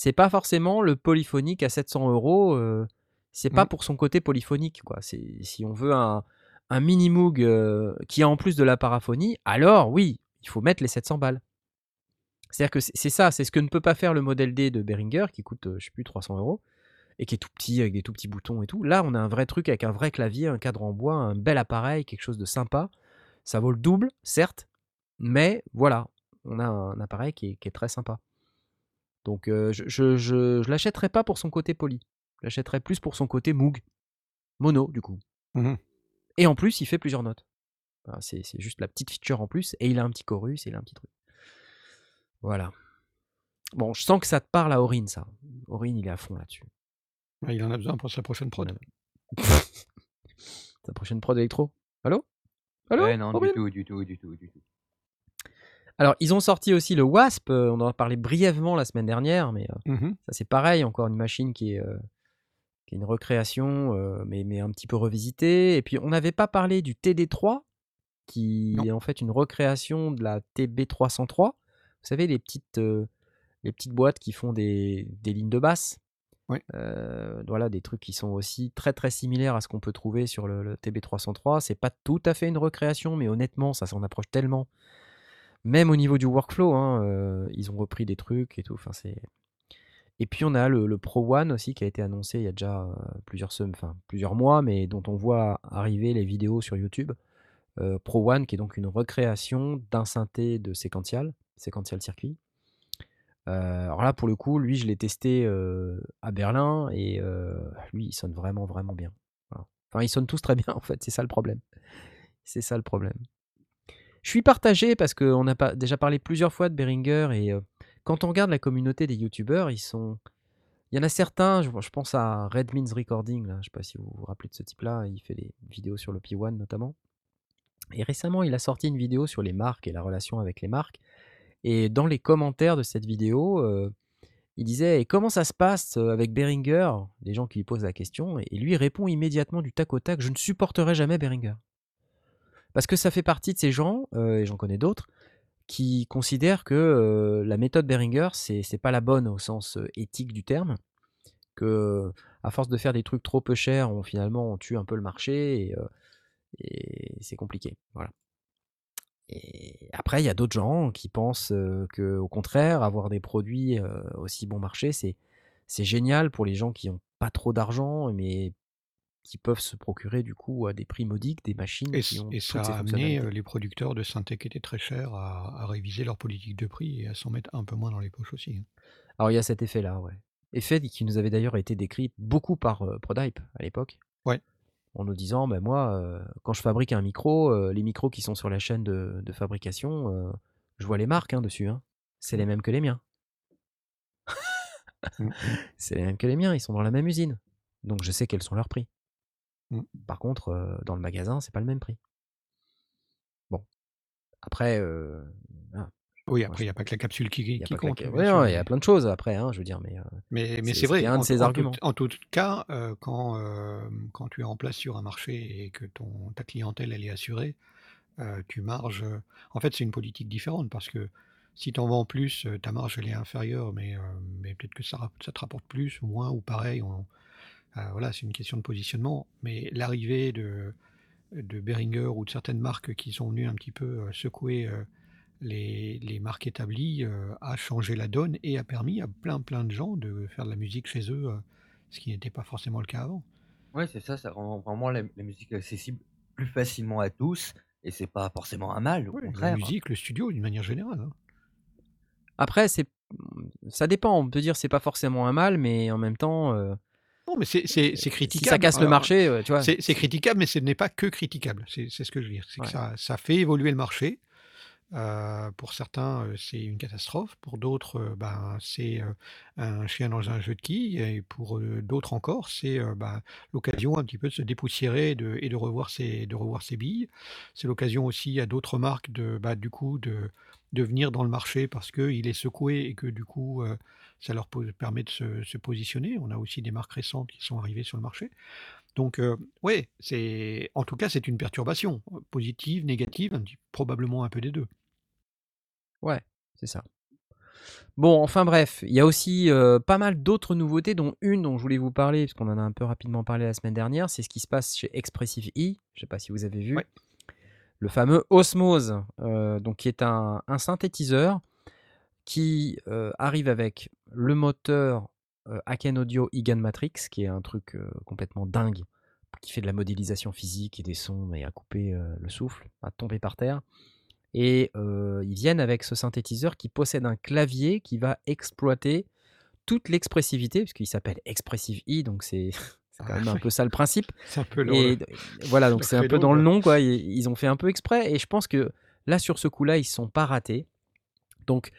c'est pas forcément le polyphonique à 700 euros euh, c'est pas Mmh. pour son côté polyphonique, quoi. C'est si on veut un, un mini Moog euh, qui a en plus de la paraphonie, alors oui, il faut mettre les 700 balles. C'est-à-dire que c'est ça, c'est ce que ne peut pas faire le modèle D de Behringer qui coûte, euh, je sais plus, 300 euros et qui est tout petit avec des tout petits boutons et tout. Là, on a un vrai truc avec un vrai clavier, un cadre en bois, un bel appareil, quelque chose de sympa. Ça vaut le double, certes, mais voilà, on a un appareil qui est, qui est très sympa. Donc euh, je, je, je, je l'achèterais pas pour son côté poli. Je l'achèterais plus pour son côté Moog. Mono, du coup. Mhm. Et en plus, il fait plusieurs notes. Enfin, c'est juste la petite feature en plus. Et il a un petit chorus, et il a un petit truc. Voilà. Bon, je sens que ça te parle à Aurine, ça. Aurine, il est à fond là-dessus. Ouais, Il en a besoin pour sa prochaine prod. Sa prochaine prod électro. Allô? Allô? Ouais, non, du tout, du tout, du tout, du tout. Alors, ils ont sorti aussi le Wasp. euh, on en a parlé brièvement la semaine dernière, mais euh, Mhm. ça c'est pareil, encore une machine qui est, euh, qui est une recréation, euh, mais, mais un petit peu revisitée. Et puis, on n'avait pas parlé du TD3, qui Non. est en fait une recréation de la TB303. Vous savez, les petites, les petites boîtes qui font des, des lignes de basse. Voilà, des trucs qui sont aussi très très similaires à ce qu'on peut trouver sur le, le TB303. C'est pas tout à fait une recréation, mais honnêtement, ça s'en approche tellement. Même au niveau du workflow, hein, euh, ils ont repris des trucs et tout. Enfin. Et puis on a le, Pro One aussi qui a été annoncé il y a déjà euh, plusieurs, sem- enfin, plusieurs mois, mais dont on voit arriver les vidéos sur YouTube. Euh, Pro One qui est donc une recréation d'un synthé de séquential, séquential circuit. Alors là, pour le coup, lui, je l'ai testé à Berlin et lui, il sonne vraiment, vraiment bien. Enfin, ils sonnent tous très bien, en fait, c'est ça le problème. C'est ça le problème. Je suis partagé parce qu'on a déjà parlé plusieurs fois de Behringer et euh, quand on regarde la communauté des youtubeurs, ils sont. Il y en a certains, je, pense à Redmins Recording, je sais pas si vous vous rappelez de ce type-là, il fait des vidéos sur le P1 notamment. Et récemment, il a sorti une vidéo sur les marques et la relation avec les marques. Et dans les commentaires de cette vidéo, euh, il disait Et comment ça se passe euh, avec Behringer Des gens qui lui posent la question. Et lui répond immédiatement du tac au tac Je ne supporterai jamais Behringer. Parce que ça fait partie de ces gens, euh, et j'en connais d'autres, qui considèrent que euh, la méthode Behringer, c'est pas la bonne au sens euh, éthique du terme. Que à force de faire des trucs trop peu chers, on, finalement on tue un peu le marché et, c'est compliqué. Voilà. Et après, il y a d'autres gens qui pensent euh, que, au contraire, avoir des produits aussi bon marché, c'est c'est génial pour les gens qui n'ont pas trop d'argent, mais qui peuvent se procurer du coup à des prix modiques des machines Et, qui c- ont et toutes ça a amené euh, les producteurs de synthé qui étaient très chers à, à réviser leur politique de prix et à s'en mettre un peu moins dans les poches aussi. hein. Alors il y a cet effet-là, ouais. Effet qui nous avait d'ailleurs été décrit beaucoup par euh, Prodype à l'époque. Ouais. En nous disant, ben moi, euh, quand je fabrique un micro, euh, les micros qui sont sur la chaîne de, de fabrication, je vois les marques hein, dessus. hein. C'est les mêmes que les miens. Mm. C'est les mêmes que les miens, ils sont dans la même usine. Donc je sais quels sont leurs prix. Mm. Par contre, euh, dans le magasin, c'est pas le même prix. Bon. Après, euh. Oui, après, il n'y a pas que la capsule qui, y a qui compte. ouais, y a plein de choses après, hein, je veux dire, mais Mais, mais C'est- vrai, un de en arguments. tout, en tout cas, quand, quand tu es en place sur un marché et que ton, ta clientèle elle est assurée, tu marges. En fait, c'est une politique différente parce que si tu en vends plus, ta marge elle est inférieure, mais, euh, mais peut-être que ça, ça te rapporte plus ou moins ou pareil. on- voilà, c'est une question de positionnement. Mais l'arrivée de, de Behringer ou de certaines marques qui sont venues un petit peu euh, secouer euh, les, les marques établies euh, a changé la donne et a permis à plein plein de gens de faire de la musique chez eux, euh, ce qui n'était pas forcément le cas avant. Ouais, c'est ça, ça rend vraiment la, la musique accessible plus facilement à tous, et c'est pas forcément un mal, au Ouais, la contraire. musique, le studio, d'une manière générale. hein. Après, c'est ça dépend. On peut dire c'est pas forcément un mal, mais en même temps, euh, Non, mais c'est si critiquable. ça casse le marché, euh, tu vois. C'est critiquable, mais ce n'est pas que critiquable. C'est ce que je veux dire. C'est que Ouais. ça, ça fait évoluer le marché. Euh, pour certains, euh, c'est une catastrophe. Pour d'autres, ben, c'est un chien dans un jeu de quilles. Et pour d'autres encore, c'est ben, l'occasion un petit peu de se dépoussiérer et de, et de revoir ses, de revoir ses billes. C'est l'occasion aussi à d'autres marques de, bah, du coup, de, de venir dans le marché parce qu'il est secoué et que du coup, euh, ça leur permet de se, se positionner. On a aussi des marques récentes qui sont arrivées sur le marché. Donc, euh, ouais, c'est, en tout cas, c'est une perturbation, euh, positive, négative, un petit- probablement un peu des deux. Ouais, c'est ça. Bon, enfin bref, il y a aussi euh, pas mal d'autres nouveautés, dont une dont je voulais vous parler, parce qu'on en a un peu rapidement parlé la semaine dernière, c'est ce qui se passe chez Expressive E. Je sais pas si vous avez vu. Ouais. Le fameux Osmose, euh, donc qui est un, un synthétiseur qui euh, arrive avec le moteur euh, Aken Audio Egan Matrix, qui est un truc euh, complètement dingue, qui fait de la modélisation physique et des sons, mais à couper le souffle, à tomber par terre. Et ils viennent avec ce synthétiseur qui possède un clavier qui va exploiter toute l'expressivité, puisqu'il s'appelle Expressive E, donc c'est quand Ah, même un peu ça le principe. C'est un peu le- Et voilà, donc c'est un peu dans le nom, quoi. Ils, ils ont fait un peu exprès, et je pense que là, sur ce coup-là, ils ne sont pas ratés. Donc,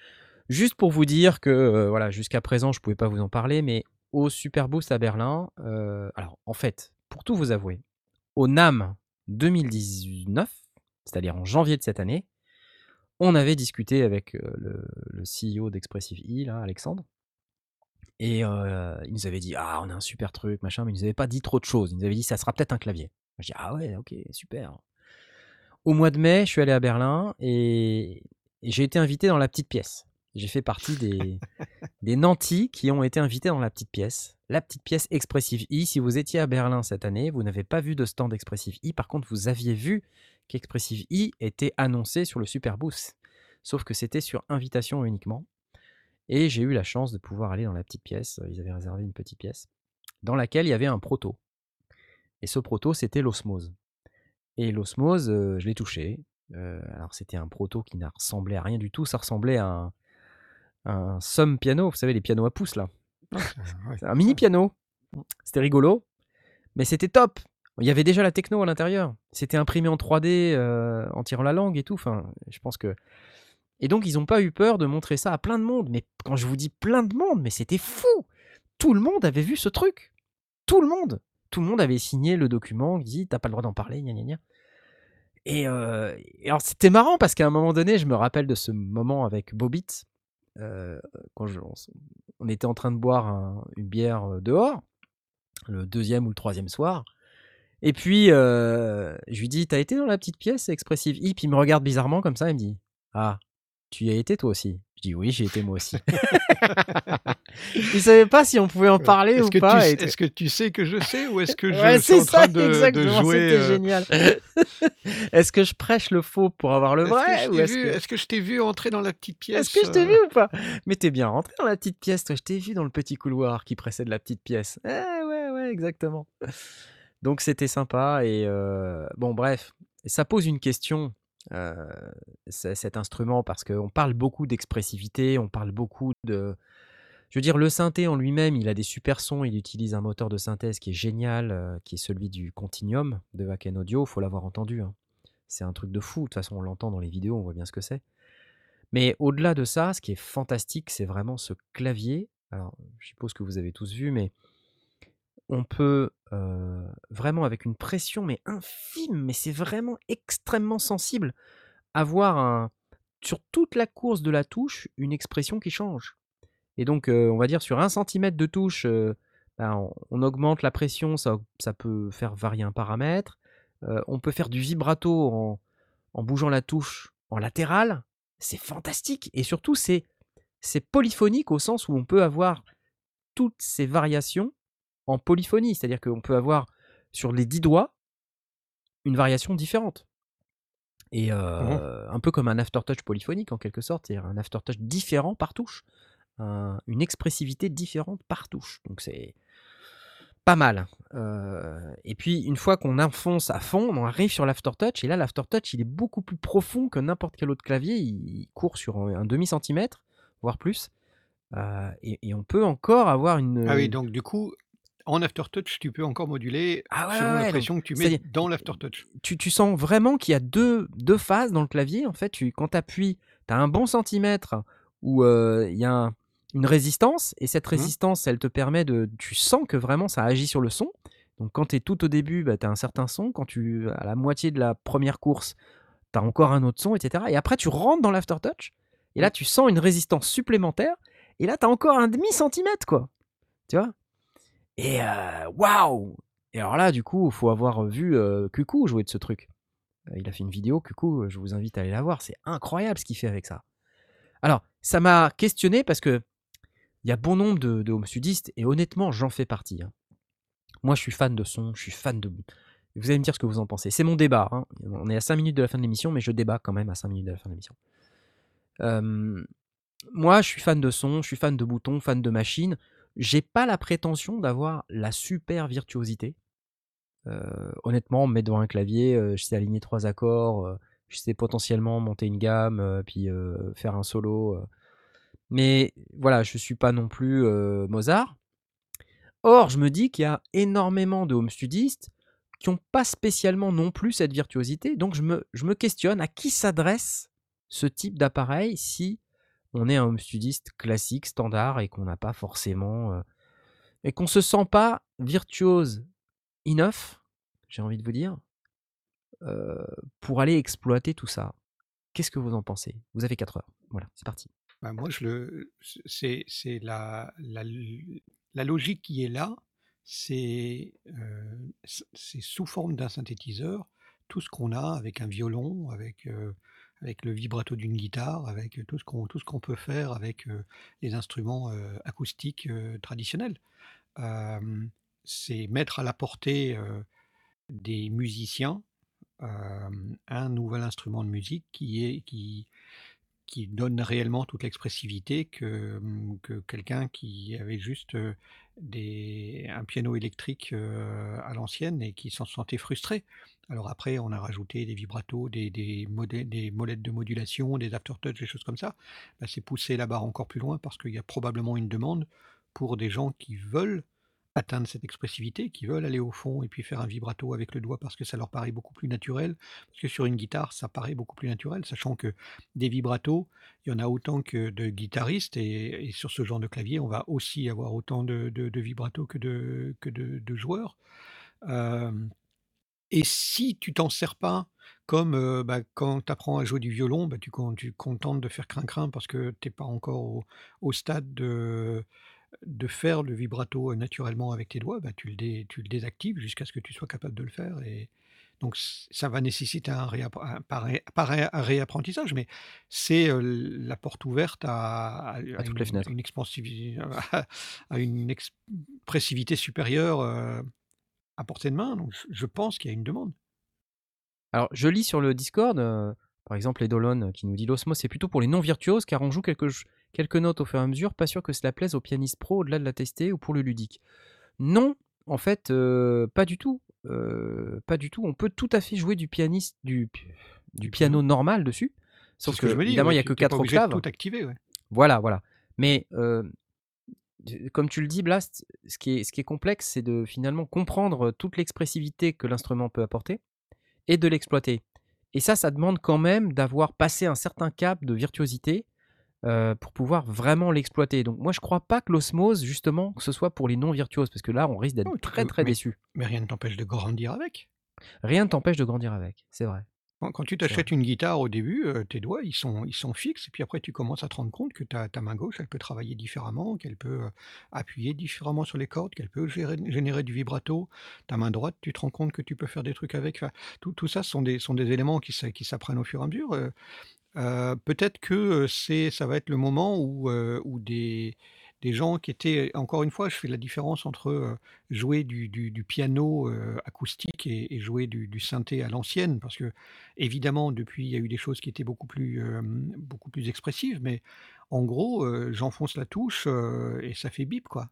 juste pour vous dire que, euh, voilà, jusqu'à présent, je ne pouvais pas vous en parler, mais au Super Boost à Berlin, euh, alors en fait, pour tout vous avouer, au NAM 2019, c'est-à-dire en janvier de cette année, on avait discuté avec euh, le, CEO d'Expressive E, Alexandre, et il nous avait dit Ah, on a un super truc, machin, mais il nous avait pas dit trop de choses. Il nous avait dit Ça sera peut-être un clavier. Je dis Ah ouais, ok, super. Au mois de mai, je suis allé à Berlin et j'ai été invité dans la petite pièce. J'ai fait partie des, nantis qui ont été invités dans la petite pièce. La petite pièce Expressive E. Si vous étiez à Berlin cette année, vous n'avez pas vu de stand Expressive E. Par contre, vous aviez vu qu'Expressive E était annoncé sur le Super Boost. Sauf que c'était sur invitation uniquement. Et j'ai eu la chance de pouvoir aller dans la petite pièce. Ils avaient réservé une petite pièce dans laquelle il y avait un proto. Et ce proto, c'était l'osmose. Et l'osmose, euh, je l'ai touché. Euh, alors, c'était un proto qui n'a ressemblé à rien du tout. Ça ressemblait à un, un sum piano. Vous savez, les pianos à pouce, là. Ah, un mini piano. C'était rigolo, mais c'était top. Il y avait déjà la techno à l'intérieur. C'était imprimé en 3D euh, en tirant la langue et tout. Enfin, je pense que. Et donc, ils n'ont pas eu peur de montrer ça à plein de monde. Mais quand je vous dis plein de monde, mais c'était fou. Tout le monde avait vu ce truc. Tout le monde. Tout le monde avait signé le document qui dit t'as pas le droit d'en parler, gna gna gna. Et, euh, et alors, c'était marrant parce qu'à un moment donné, je me rappelle de ce moment avec Bobit. Euh, quand je- on, était en train de boire un- une bière dehors, le deuxième ou le troisième soir. Et puis, je lui dis, t'as été dans la petite pièce expressive Puis il me regarde bizarrement comme ça, il me dit, ah, tu y as été toi aussi? Je dis, oui, j'y étais moi aussi. il savait pas si on pouvait en parler Est-ce ou que, pas. tu, et tout. est-ce que tu sais que je sais ou est-ce que je Ouais, suis c'est en train ça, de, de exactement, jouer c'était euh, génial. Est-ce que je prêche le faux pour avoir le Est-ce vrai ou est-ce vu- que... est-ce que je t'ai vu entrer dans la petite pièce Est-ce que je t'ai euh, vu ou pas? Mais t'es bien rentré dans la petite pièce, toi. Je t'ai vu dans le petit couloir qui précède la petite pièce. Eh ouais, ouais, exactement. Donc c'était sympa et euh, bon, bref, ça pose une question. Cet instrument parce qu'on parle beaucoup d'expressivité, on parle beaucoup de... Je veux dire, le synthé en lui-même, il a des super sons, il utilise un moteur de synthèse qui est génial, qui est celui du Continuum de Wacken Audio, faut l'avoir entendu. hein. C'est un truc de fou, de toute façon on l'entend dans les vidéos, on voit bien ce que c'est. Mais au-delà de ça, ce qui est fantastique, c'est vraiment ce clavier. Alors, je suppose que vous avez tous vu, mais on peut vraiment, avec une pression, mais infime, mais c'est vraiment extrêmement sensible, avoir sur toute la course de la touche une expression qui change. Et donc, on va dire sur un centimètre de touche, ben, on, augmente la pression, ça, peut faire varier un paramètre. On peut faire du vibrato en, bougeant la touche en latéral. C'est fantastique. Et surtout, c'est polyphonique au sens où on peut avoir toutes ces variations en polyphonie. C'est-à-dire qu'on peut avoir sur les 10 doigts une variation différente. Et euh, un peu comme un aftertouch polyphonique en quelque sorte, c'est-à-dire un aftertouch différent par touche, un- une expressivité différente par touche. Donc c'est pas mal. Euh, et puis une fois qu'on enfonce à fond, on arrive sur l'aftertouch, et là l'aftertouch il est beaucoup plus profond que n'importe quel autre clavier, il court sur un, un demi-centimètre, voire plus. Euh, et, et on peut encore avoir une... Ah oui, donc du coup, en Aftertouch, tu peux encore moduler Ah ouais, selon ouais, la donc, pression que tu mets dans l'Aftertouch. tu, tu sens vraiment qu'il y a deux, deux phases dans le clavier. En fait, tu, quand tu appuies, tu as un bon centimètre où euh, il y a un- une résistance, et cette résistance, elle te permet de. Tu sens que vraiment ça agit sur le son. Donc, quand tu es tout au début, bah, tu as un certain son. Quand tu à la moitié de la première course, tu as encore un autre son, etc. Et après, tu rentres dans l'aftertouch, et là, tu sens une résistance supplémentaire, et là, tu as encore un demi-centimètre, quoi. Tu vois? Et waouh Et alors là, du coup, il faut avoir vu euh, Cuckoo jouer de ce truc. Il a fait une vidéo, Cuckoo, euh, je vous invite à aller la voir. C'est incroyable ce qu'il fait avec ça. Alors, ça m'a questionné parce que il y a bon nombre de, de home studistes et honnêtement, j'en fais partie. hein. Moi, je suis fan de son, je suis fan de. Vous allez me dire ce que vous en pensez. C'est mon débat. hein. On est à 5 minutes de la fin de l'émission, mais je débat quand même à 5 minutes de la fin de l'émission. Moi, je suis fan de son, je suis fan de boutons, fan de machines. J'ai pas la prétention d'avoir la super virtuosité. Euh, honnêtement, on me met devant un clavier, euh, je sais aligner trois accords, euh, je sais potentiellement monter une gamme, puis faire un solo. Mais voilà, je suis pas non plus Mozart. Or, je me dis qu'il y a énormément de home studistes qui n'ont pas spécialement non plus cette virtuosité. Donc, je me, je me questionne à qui s'adresse ce type d'appareil si on est un home studiste classique, standard, et qu'on n'a pas forcément. euh, et qu'on se sent pas virtuose enough, j'ai envie de vous dire, euh, pour aller exploiter tout ça. Qu'est-ce que vous en pensez? Vous avez 4 heures. Voilà, c'est parti. Bah, moi, je le, c'est, la, logique qui est là, c'est, euh, c'est sous forme d'un synthétiseur, tout ce qu'on a avec un violon, avec, avec le vibrato d'une guitare, avec tout ce qu'on, tout peut faire avec euh, les instruments euh, acoustiques euh, traditionnels. Euh, c'est mettre à la portée euh, des musiciens euh, un nouvel instrument de musique qui est qui qui donne réellement toute l'expressivité que, que quelqu'un qui avait juste euh, un piano électrique à l'ancienne et qui s'en sentait frustré. Alors après, on a rajouté des vibratos, des molettes de modulation, des aftertouch, des choses comme ça. Bah, c'est pousser la barre encore plus loin parce qu'il y a probablement une demande pour des gens qui veulent atteindre cette expressivité, qui veulent aller au fond et puis faire un vibrato avec le doigt parce que ça leur paraît beaucoup plus naturel. Parce que sur une guitare, ça paraît beaucoup plus naturel, sachant que des vibratos, il y en a autant que de guitaristes, et, sur ce genre de clavier, on va aussi avoir autant de, de, vibratos que de, que de, joueurs. Et si tu t'en sers pas, comme euh, bah, quand tu apprends à jouer du violon, bah, tu, tu contentes de faire crin-crin parce que tu n'es pas encore au stade de, de faire le vibrato euh, naturellement avec tes doigts, bah, tu, le dé- tu le désactives jusqu'à ce que tu sois capable de le faire. Et donc c- ça va nécessiter un, réappre- un- pas ré- pas ré- un réapprentissage, mais c'est euh, la porte ouverte à, à- à À toutes les une, fenêtres. une expansivité, à une expressivité supérieure euh, à portée de main. Donc je je pense qu'il y a une demande. Alors, je lis sur le Discord, euh, par exemple, Edolon euh, qui nous dit l'osmos, c'est plutôt pour les non-virtuoses car on joue quelques, ch- quelques notes au fur et à mesure, pas sûr que cela plaise aux pianistes pro au-delà de la tester ou pour le ludique. Non, en fait, euh, pas du tout. Euh, pas du tout. On peut tout à fait jouer du pianiste, du, du piano normal dessus. Sauf ce que, que je me dis. évidemment, il ouais, n'y a que t'es pas 4 obligé de octaves. tout activer. Ouais. Voilà, voilà. Mais euh, comme tu le dis, Blast, ce qui est, ce qui est complexe, c'est de finalement comprendre toute l'expressivité que l'instrument peut apporter et de l'exploiter. Et ça, ça demande quand même d'avoir passé un certain cap de virtuosité euh, pour pouvoir vraiment l'exploiter. Donc moi, je crois pas que l'osmose, justement, que ce soit pour les non-virtuoses, parce que là, on risque d'être Oh, très très mais, déçu. mais rien ne t'empêche de grandir avec. Rien ne t'empêche de grandir avec, c'est vrai. Quand, tu t'achètes une guitare au début, euh, tes doigts, ils sont, ils sont fixes, et puis après, tu commences à te rendre compte que ta, ta main gauche, elle peut travailler différemment, qu'elle peut euh, appuyer différemment sur les cordes, qu'elle peut gérer- générer du vibrato. Ta main droite, tu te rends compte que tu peux faire des trucs avec. Enfin, tout, tout ça sont des, sont des éléments qui, qui s'apprennent au fur et à mesure. Euh, peut-être que c'est, ça va être le moment où, où des, des gens qui étaient, encore une fois, je fais la différence entre jouer du, piano acoustique et, jouer du, synthé à l'ancienne, parce que évidemment, depuis, il y a eu des choses qui étaient beaucoup plus, beaucoup plus expressives, mais en gros, j'enfonce la touche et ça fait bip, quoi.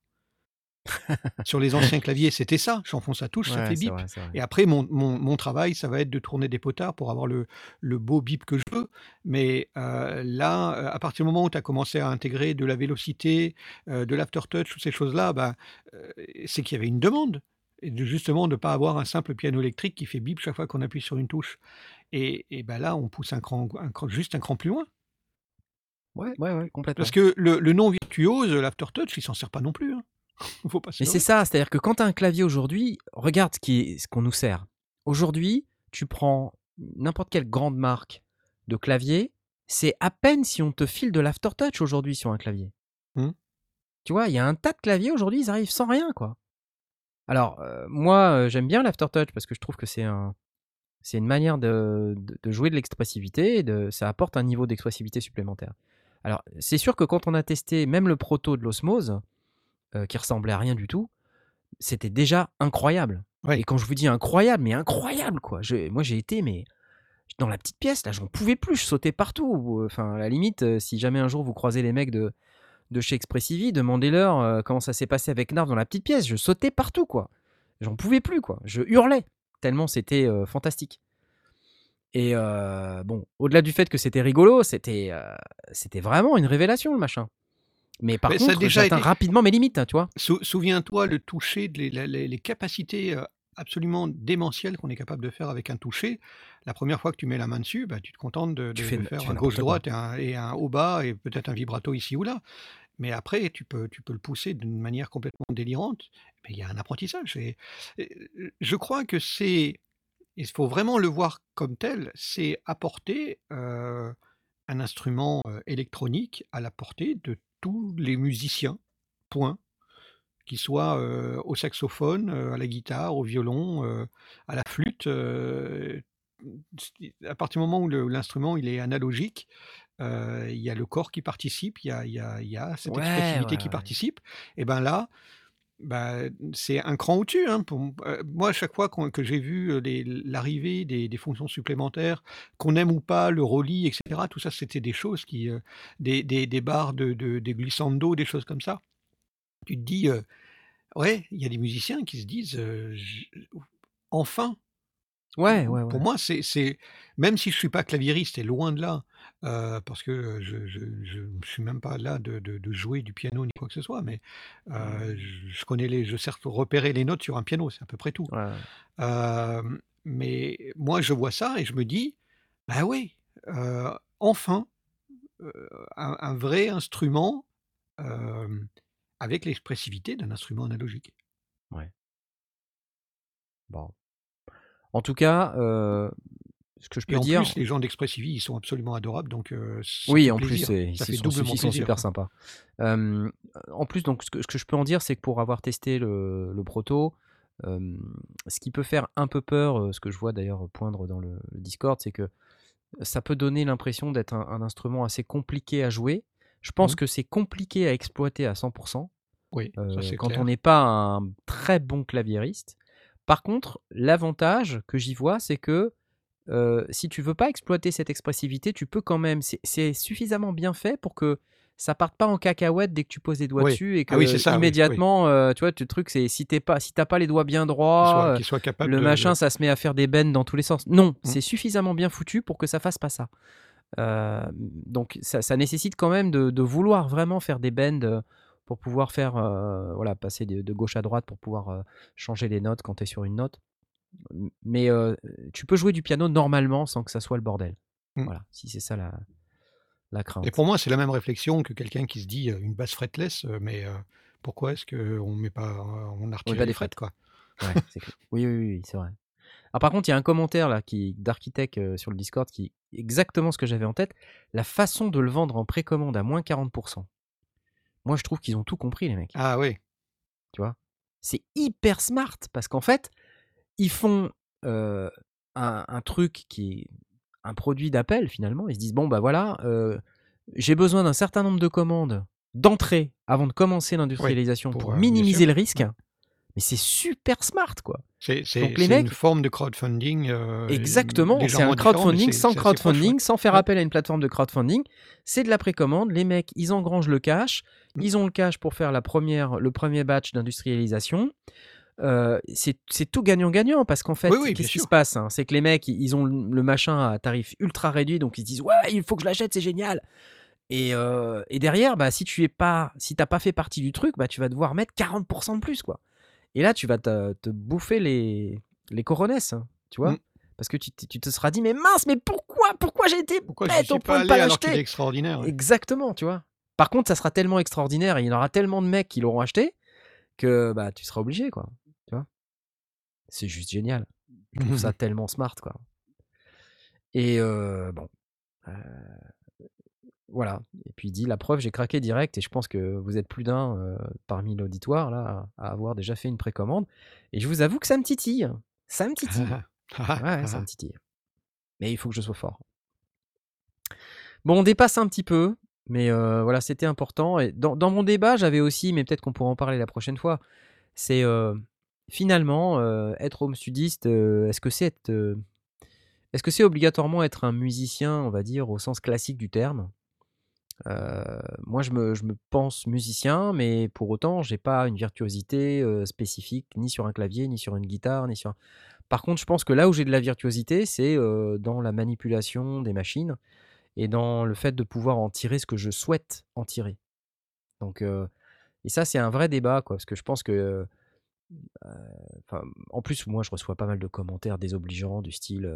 Sur les anciens claviers, c'était ça. J'enfonce la touche, ça Ouais, fait c'est bip. vrai, c'est vrai. Et après, mon, mon- mon travail, ça va être de tourner des potards pour avoir le, le beau bip que je veux. Mais euh, là, euh, à partir du moment où tu as commencé à intégrer de la vélocité, euh, de l'aftertouch, toutes ces choses-là, ben, euh, c'est qu'il y avait une demande. Et de, justement, de ne pas avoir un simple piano électrique qui fait bip chaque fois qu'on appuie sur une touche. Et, et ben là, on pousse un cran, un cran- juste un cran plus loin. Ouais, ouais, ouais, complètement. Parce que le, le non virtuose, l'aftertouch, il s'en sert pas non plus. Hein. Faut pas se Mais c'est ça, c'est-à-dire que quand tu as un clavier aujourd'hui, regarde ce qui est- ce qu'on nous sert. Aujourd'hui, tu prends n'importe quelle grande marque de clavier, c'est à peine si on te file de l'aftertouch aujourd'hui sur un clavier. Hmm. Tu vois, il y a un tas de claviers aujourd'hui, ils arrivent sans rien, quoi. Alors, euh, moi, euh, j'aime bien l'aftertouch parce que je trouve que c'est un, c'est une manière de, de- de jouer de l'expressivité, et de, ça apporte un niveau d'expressivité supplémentaire. Alors, c'est sûr que quand on a testé même le proto de l'Osmose, euh, qui ressemblait à rien du tout, c'était déjà incroyable. Ouais. Et quand je vous dis incroyable, mais incroyable quoi. Je- moi j'ai été mais dans la petite pièce là, j'en pouvais plus, je sautais partout. Enfin, à la limite, euh, si jamais un jour vous croisez les mecs de, de chez Expressivi, demandez-leur euh, comment ça s'est passé avec Narv dans la petite pièce. Je sautais partout quoi. J'en pouvais plus quoi. Je hurlais tellement c'était euh, fantastique. Et euh, bon, au-delà du fait que c'était rigolo, c'était euh, c'était vraiment une révélation le machin. Mais par Mais ça a contre, déjà été- rapidement mes limites, hein, tu vois. Sou- Souviens-toi le toucher, les, les- les capacités euh, absolument démentielles qu'on est capable de faire avec un toucher. La première fois que tu mets la main dessus, bah, tu te contentes de, Tu de- fais- de tu faire un gauche-droite et un, et un haut-bas et peut-être un vibrato ici ou là. Mais après, tu peux, tu peux le pousser d'une manière complètement délirante. Mais il y a un apprentissage. Et, et, je crois que c'est, il faut vraiment le voir comme tel, c'est apporter euh, un instrument euh, électronique à la portée de tous les musiciens. Point qu'ils soient euh, au saxophone, euh, à la guitare, au violon, euh, à la flûte. à partir du moment où l'instrument il est analogique, il y a le corps qui participe, il y a, il y a- il y a cette Ouais, expressivité ouais, qui ouais. participe. Et ben là, ben, c'est un cran au-dessus. hein, moi, à chaque fois que j'ai vu l'arrivée des, fonctions supplémentaires, qu'on aime ou pas, le rolly, etc., tout ça, c'était des choses des, des, des barres de, de, des glissando, des choses comme ça. Tu te dis, ouais, il y a des musiciens qui se disent, enfin. Ouais, ouais, ouais. Pour moi, c'est, c'est- même si je suis pas claviériste et loin de là, euh, parce que je, je, je, suis même pas là de, de, de jouer du piano ni quoi que ce soit, mais euh, je, connais les, je sais repérer les notes sur un piano, c'est à peu près tout. Ouais. Euh, mais moi, je vois ça et je me dis, bah oui, euh, enfin, un, un vrai instrument avec l'expressivité d'un instrument analogique. Bon. En tout cas, euh, ce que je Et peux en dire. plus, les gens d'Expressivi, ils sont absolument adorables, donc euh, Oui, en plus, plaisir. ils sont, ils sont super sympas. Euh, en plus, donc, ce que, ce que je peux en dire, c'est que pour avoir testé le, le proto, euh, ce qui peut faire un peu peur, ce que je vois d'ailleurs poindre dans le, le Discord, c'est que ça peut donner l'impression d'être un, un instrument assez compliqué à jouer. Je pense Mhm. que c'est compliqué à exploiter à 100%. Oui, ça quand clair. on n'est pas un très bon claviériste. Par contre, l'avantage que j'y vois, c'est que euh, si tu veux pas exploiter cette expressivité, tu peux quand même. C'est suffisamment bien fait pour que ça parte pas en cacahuète dès que tu poses des doigts Oui. dessus et que Ah oui, ça, oui. immédiatement, euh, tu vois, le truc c'est si t'es pas, si t'as pas les doigts bien droits, euh, qu'ils soient capables le de, machin, ça se met à faire des bennes dans tous les sens. Non, Mm. c'est suffisamment bien foutu pour que ça fasse pas ça. Euh, donc ça, ça nécessite quand même de, de vouloir vraiment faire des bends pour pouvoir faire, euh, voilà, passer de, de gauche à droite pour pouvoir euh, changer les notes quand tu es sur une note. Mais euh, tu peux jouer du piano normalement sans que ça soit le bordel. Mm. Voilà, si c'est ça la, la crainte. Et pour moi, c'est la même réflexion que quelqu'un qui se dit une basse fretless, mais pourquoi est-ce qu'on met pas, on a retiré pas des frettes, quoi? Ouais. Oui, oui, oui, c'est vrai. Ah, par contre, il y a un commentaire là qui d'architecte euh, sur le Discord qui est exactement ce que j'avais en tête. La façon de le vendre en précommande à moins 40%. Moi, je trouve qu'ils ont tout compris, les mecs. Ah oui. Tu vois? C'est hyper smart parce qu'en fait, ils font euh, un, un truc qui est un produit d'appel finalement. Ils se disent bon, bah voilà, euh, j'ai besoin d'un certain nombre de commandes d'entrée avant de commencer l'industrialisation pour, minimiser le risque. Mais c'est super smart, quoi. C'est une forme de crowdfunding. euh, Exactement, c'est un crowdfunding sans crowdfunding, sans faire Ouais. appel à une plateforme de crowdfunding. C'est de la précommande. Les mecs, ils engrangent le cash. Mm. Ils ont le cash pour faire la première, le premier batch d'industrialisation. Euh, c'est tout gagnant-gagnant parce qu'en fait, Oui, oui, bien qu'est-ce qui se passe hein? C'est que les mecs, ils ont le machin à tarif ultra réduit, donc ils se disent ouais, il faut que je l'achète, c'est génial. Et, euh, et derrière, bah, si tu es pas, si t'as pas fait partie du truc, bah, tu vas devoir mettre 40% de plus, quoi. Et là, tu vas te, te bouffer les, les coronesses, hein, tu vois Mm. Parce que tu, te seras dit, mais mince, mais pourquoi Pourquoi j'ai été Pourquoi je bête suis au point de pas l'acheter extraordinaire ouais. Exactement, tu vois. Par contre, ça sera tellement extraordinaire et il y en aura tellement de mecs qui l'auront acheté que bah, tu seras obligé, quoi. Tu vois C'est juste génial. Je trouve ça tellement smart, quoi. Et euh, bon. Euh, voilà. Et puis il dit la preuve, j'ai craqué direct et je pense que vous êtes plus d'un euh, parmi l'auditoire là à, à avoir déjà fait une précommande. Et je vous avoue que ça me titille. Ça me titille. Ah, Ouais, ça me titille. Mais il faut que je sois fort. Bon, on dépasse un petit peu, Mais euh, voilà, c'était important. Et dans, dans mon débat, j'avais aussi, mais peut-être qu'on pourra en parler la prochaine fois, c'est euh, finalement être home studiste, est-ce que c'est être, est-ce que c'est obligatoirement être un musicien, on va dire, au sens classique du terme? Euh, Moi, je me, je me pense musicien, mais pour autant, j'ai pas une virtuosité euh, spécifique, ni sur un clavier, ni sur une guitare, ni sur. Par contre, je pense que là où j'ai de la virtuosité, c'est euh, dans la manipulation des machines et dans le fait de pouvoir en tirer ce que je souhaite en tirer. Donc, et ça, c'est un vrai débat, quoi, parce que je pense que, en plus, moi, je reçois pas mal de commentaires désobligeants du style,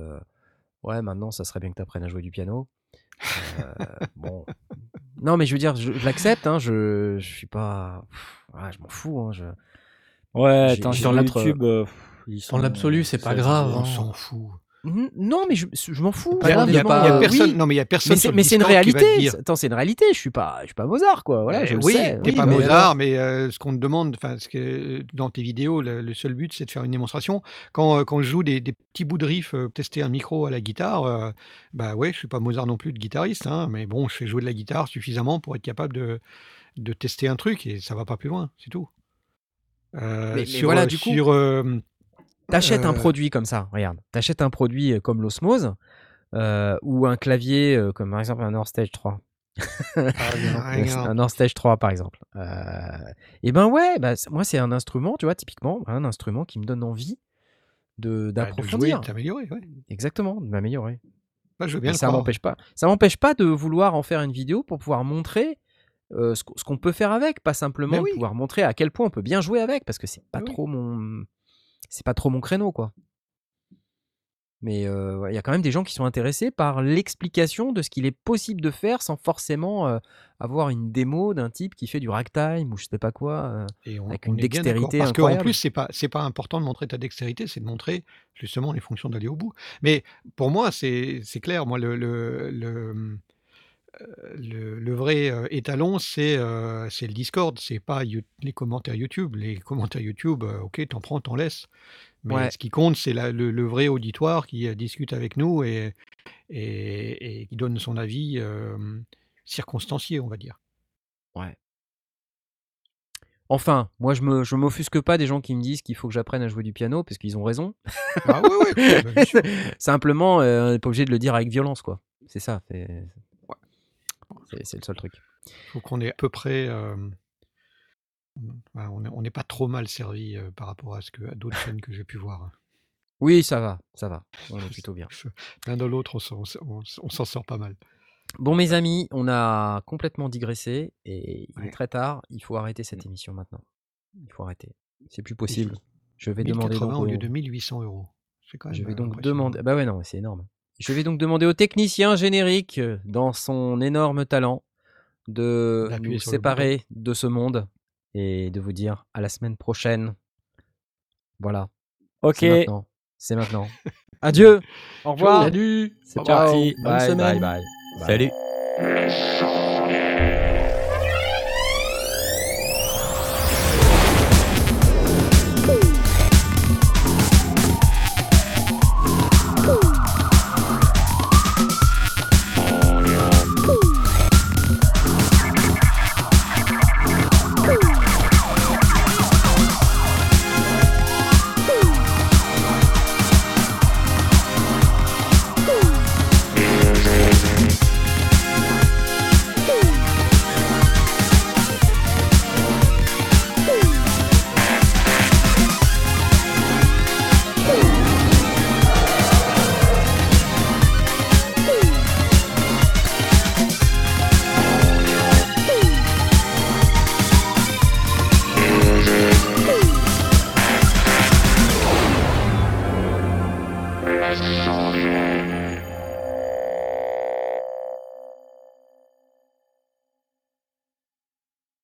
ouais, maintenant, ça serait bien que tu apprennes à jouer du piano. Euh, bon, non, mais je veux dire, je, je l'accepte, hein, je, je suis pas, pff, ouais, je m'en fous, hein, je. Ouais, attends, sur YouTube, euh, pff, ils sont- Dans l'absolu, c'est pas grave. On hein. s'en fout. Mhm, Non, mais je, je m'en fous. Il y a, euh, personne. oui. Non, mais il y a personne. Mais c'est, une réalité. Attends, c'est une réalité. Je suis pas, je suis pas Mozart, quoi. Voilà, Euh, je le oui, sais. t'es Oui, pas mais- Mozart, mais euh, ce qu'on te demande, enfin, ce que dans tes vidéos, le, le seul but, c'est de faire une démonstration. Quand, euh, quand je joue des, des petits bouts de riff, euh, tester un micro à la guitare, euh, bah ouais, je suis pas Mozart non plus de guitariste, hein, mais bon, je fais jouer de la guitare suffisamment pour être capable de, de tester un truc et ça va pas plus loin, c'est tout. Euh, Mais- mais sur, voilà, euh, du coup, sur, euh, T'achètes un Euh, produit comme ça, regarde. T'achètes un produit euh, comme l'Osmose euh, ou un clavier comme par exemple un Nord Stage 3. rien. un Nord Stage 3 par exemple. et ben ouais, bah, moi c'est un instrument, tu vois, typiquement, un instrument qui me donne envie de bah, d'approfondir. de t'améliorer, ouais. Exactement, de m'améliorer. Bah, je veux bien le ça m'empêche pas. Ça m'empêche pas de vouloir en faire une vidéo pour pouvoir montrer euh, ce qu'on peut faire avec, pas simplement oui. pouvoir montrer à quel point on peut bien jouer avec, parce que c'est pas oui. trop mon, c'est pas trop mon créneau, quoi. Mais euh, ouais, il y a quand même des gens qui sont intéressés par l'explication de ce qu'il est possible de faire sans forcément euh, avoir une démo d'un type qui fait du ragtime ou je sais pas quoi. euh. Et on, Avec on une dextérité Parce qu'en plus, c'est pas c'est pas important de montrer ta dextérité, c'est de montrer justement les fonctions d'aller au bout. Mais pour moi, c'est c'est clair. Moi, le le, le, le- le vrai euh, étalon, c'est euh, c'est le Discord. C'est pas You- les commentaires YouTube. Les commentaires YouTube, euh, ok, t'en prends, t'en laisses. Mais Ouais. ce qui compte, c'est le, le vrai auditoire qui euh, discute avec nous et, et, et qui donne son avis euh, circonstancié, on va dire. Ouais. Enfin, moi je me je m'offusque pas des gens qui me disent qu'il faut que j'apprenne à jouer du piano parce qu'ils ont raison. Ah ouais, ouais, bah. Simplement, euh, on n'est pas obligé de le dire avec violence, quoi. C'est ça. C'est le seul truc. faut qu'on est à peu près. euh, on est- on n'est pas trop mal servi euh, par rapport à ce que à d'autres chaînes que j'ai pu voir. Oui, ça va, ça va. On est plutôt bien. L'un dans l'autre, on s'en on s'en- on s'en sort pas mal. Bon, mes amis, on a complètement digressé et il est très tard. Il faut arrêter cette émission maintenant. Il faut arrêter. C'est plus possible. Je vais demander 1080 donc au lieu de 1800 euros. Quand même. Je vais donc demander. Bah ouais, non, c'est énorme. Je vais donc demander au technicien générique, euh, dans son énorme talent, de nous séparer de ce monde et de vous dire à la semaine prochaine. Voilà. Ok, C'est maintenant. C'est maintenant. Adieu. Au revoir. Salut c'est parti. Bonne Bye, semaine. bye, bye. Bye. Salut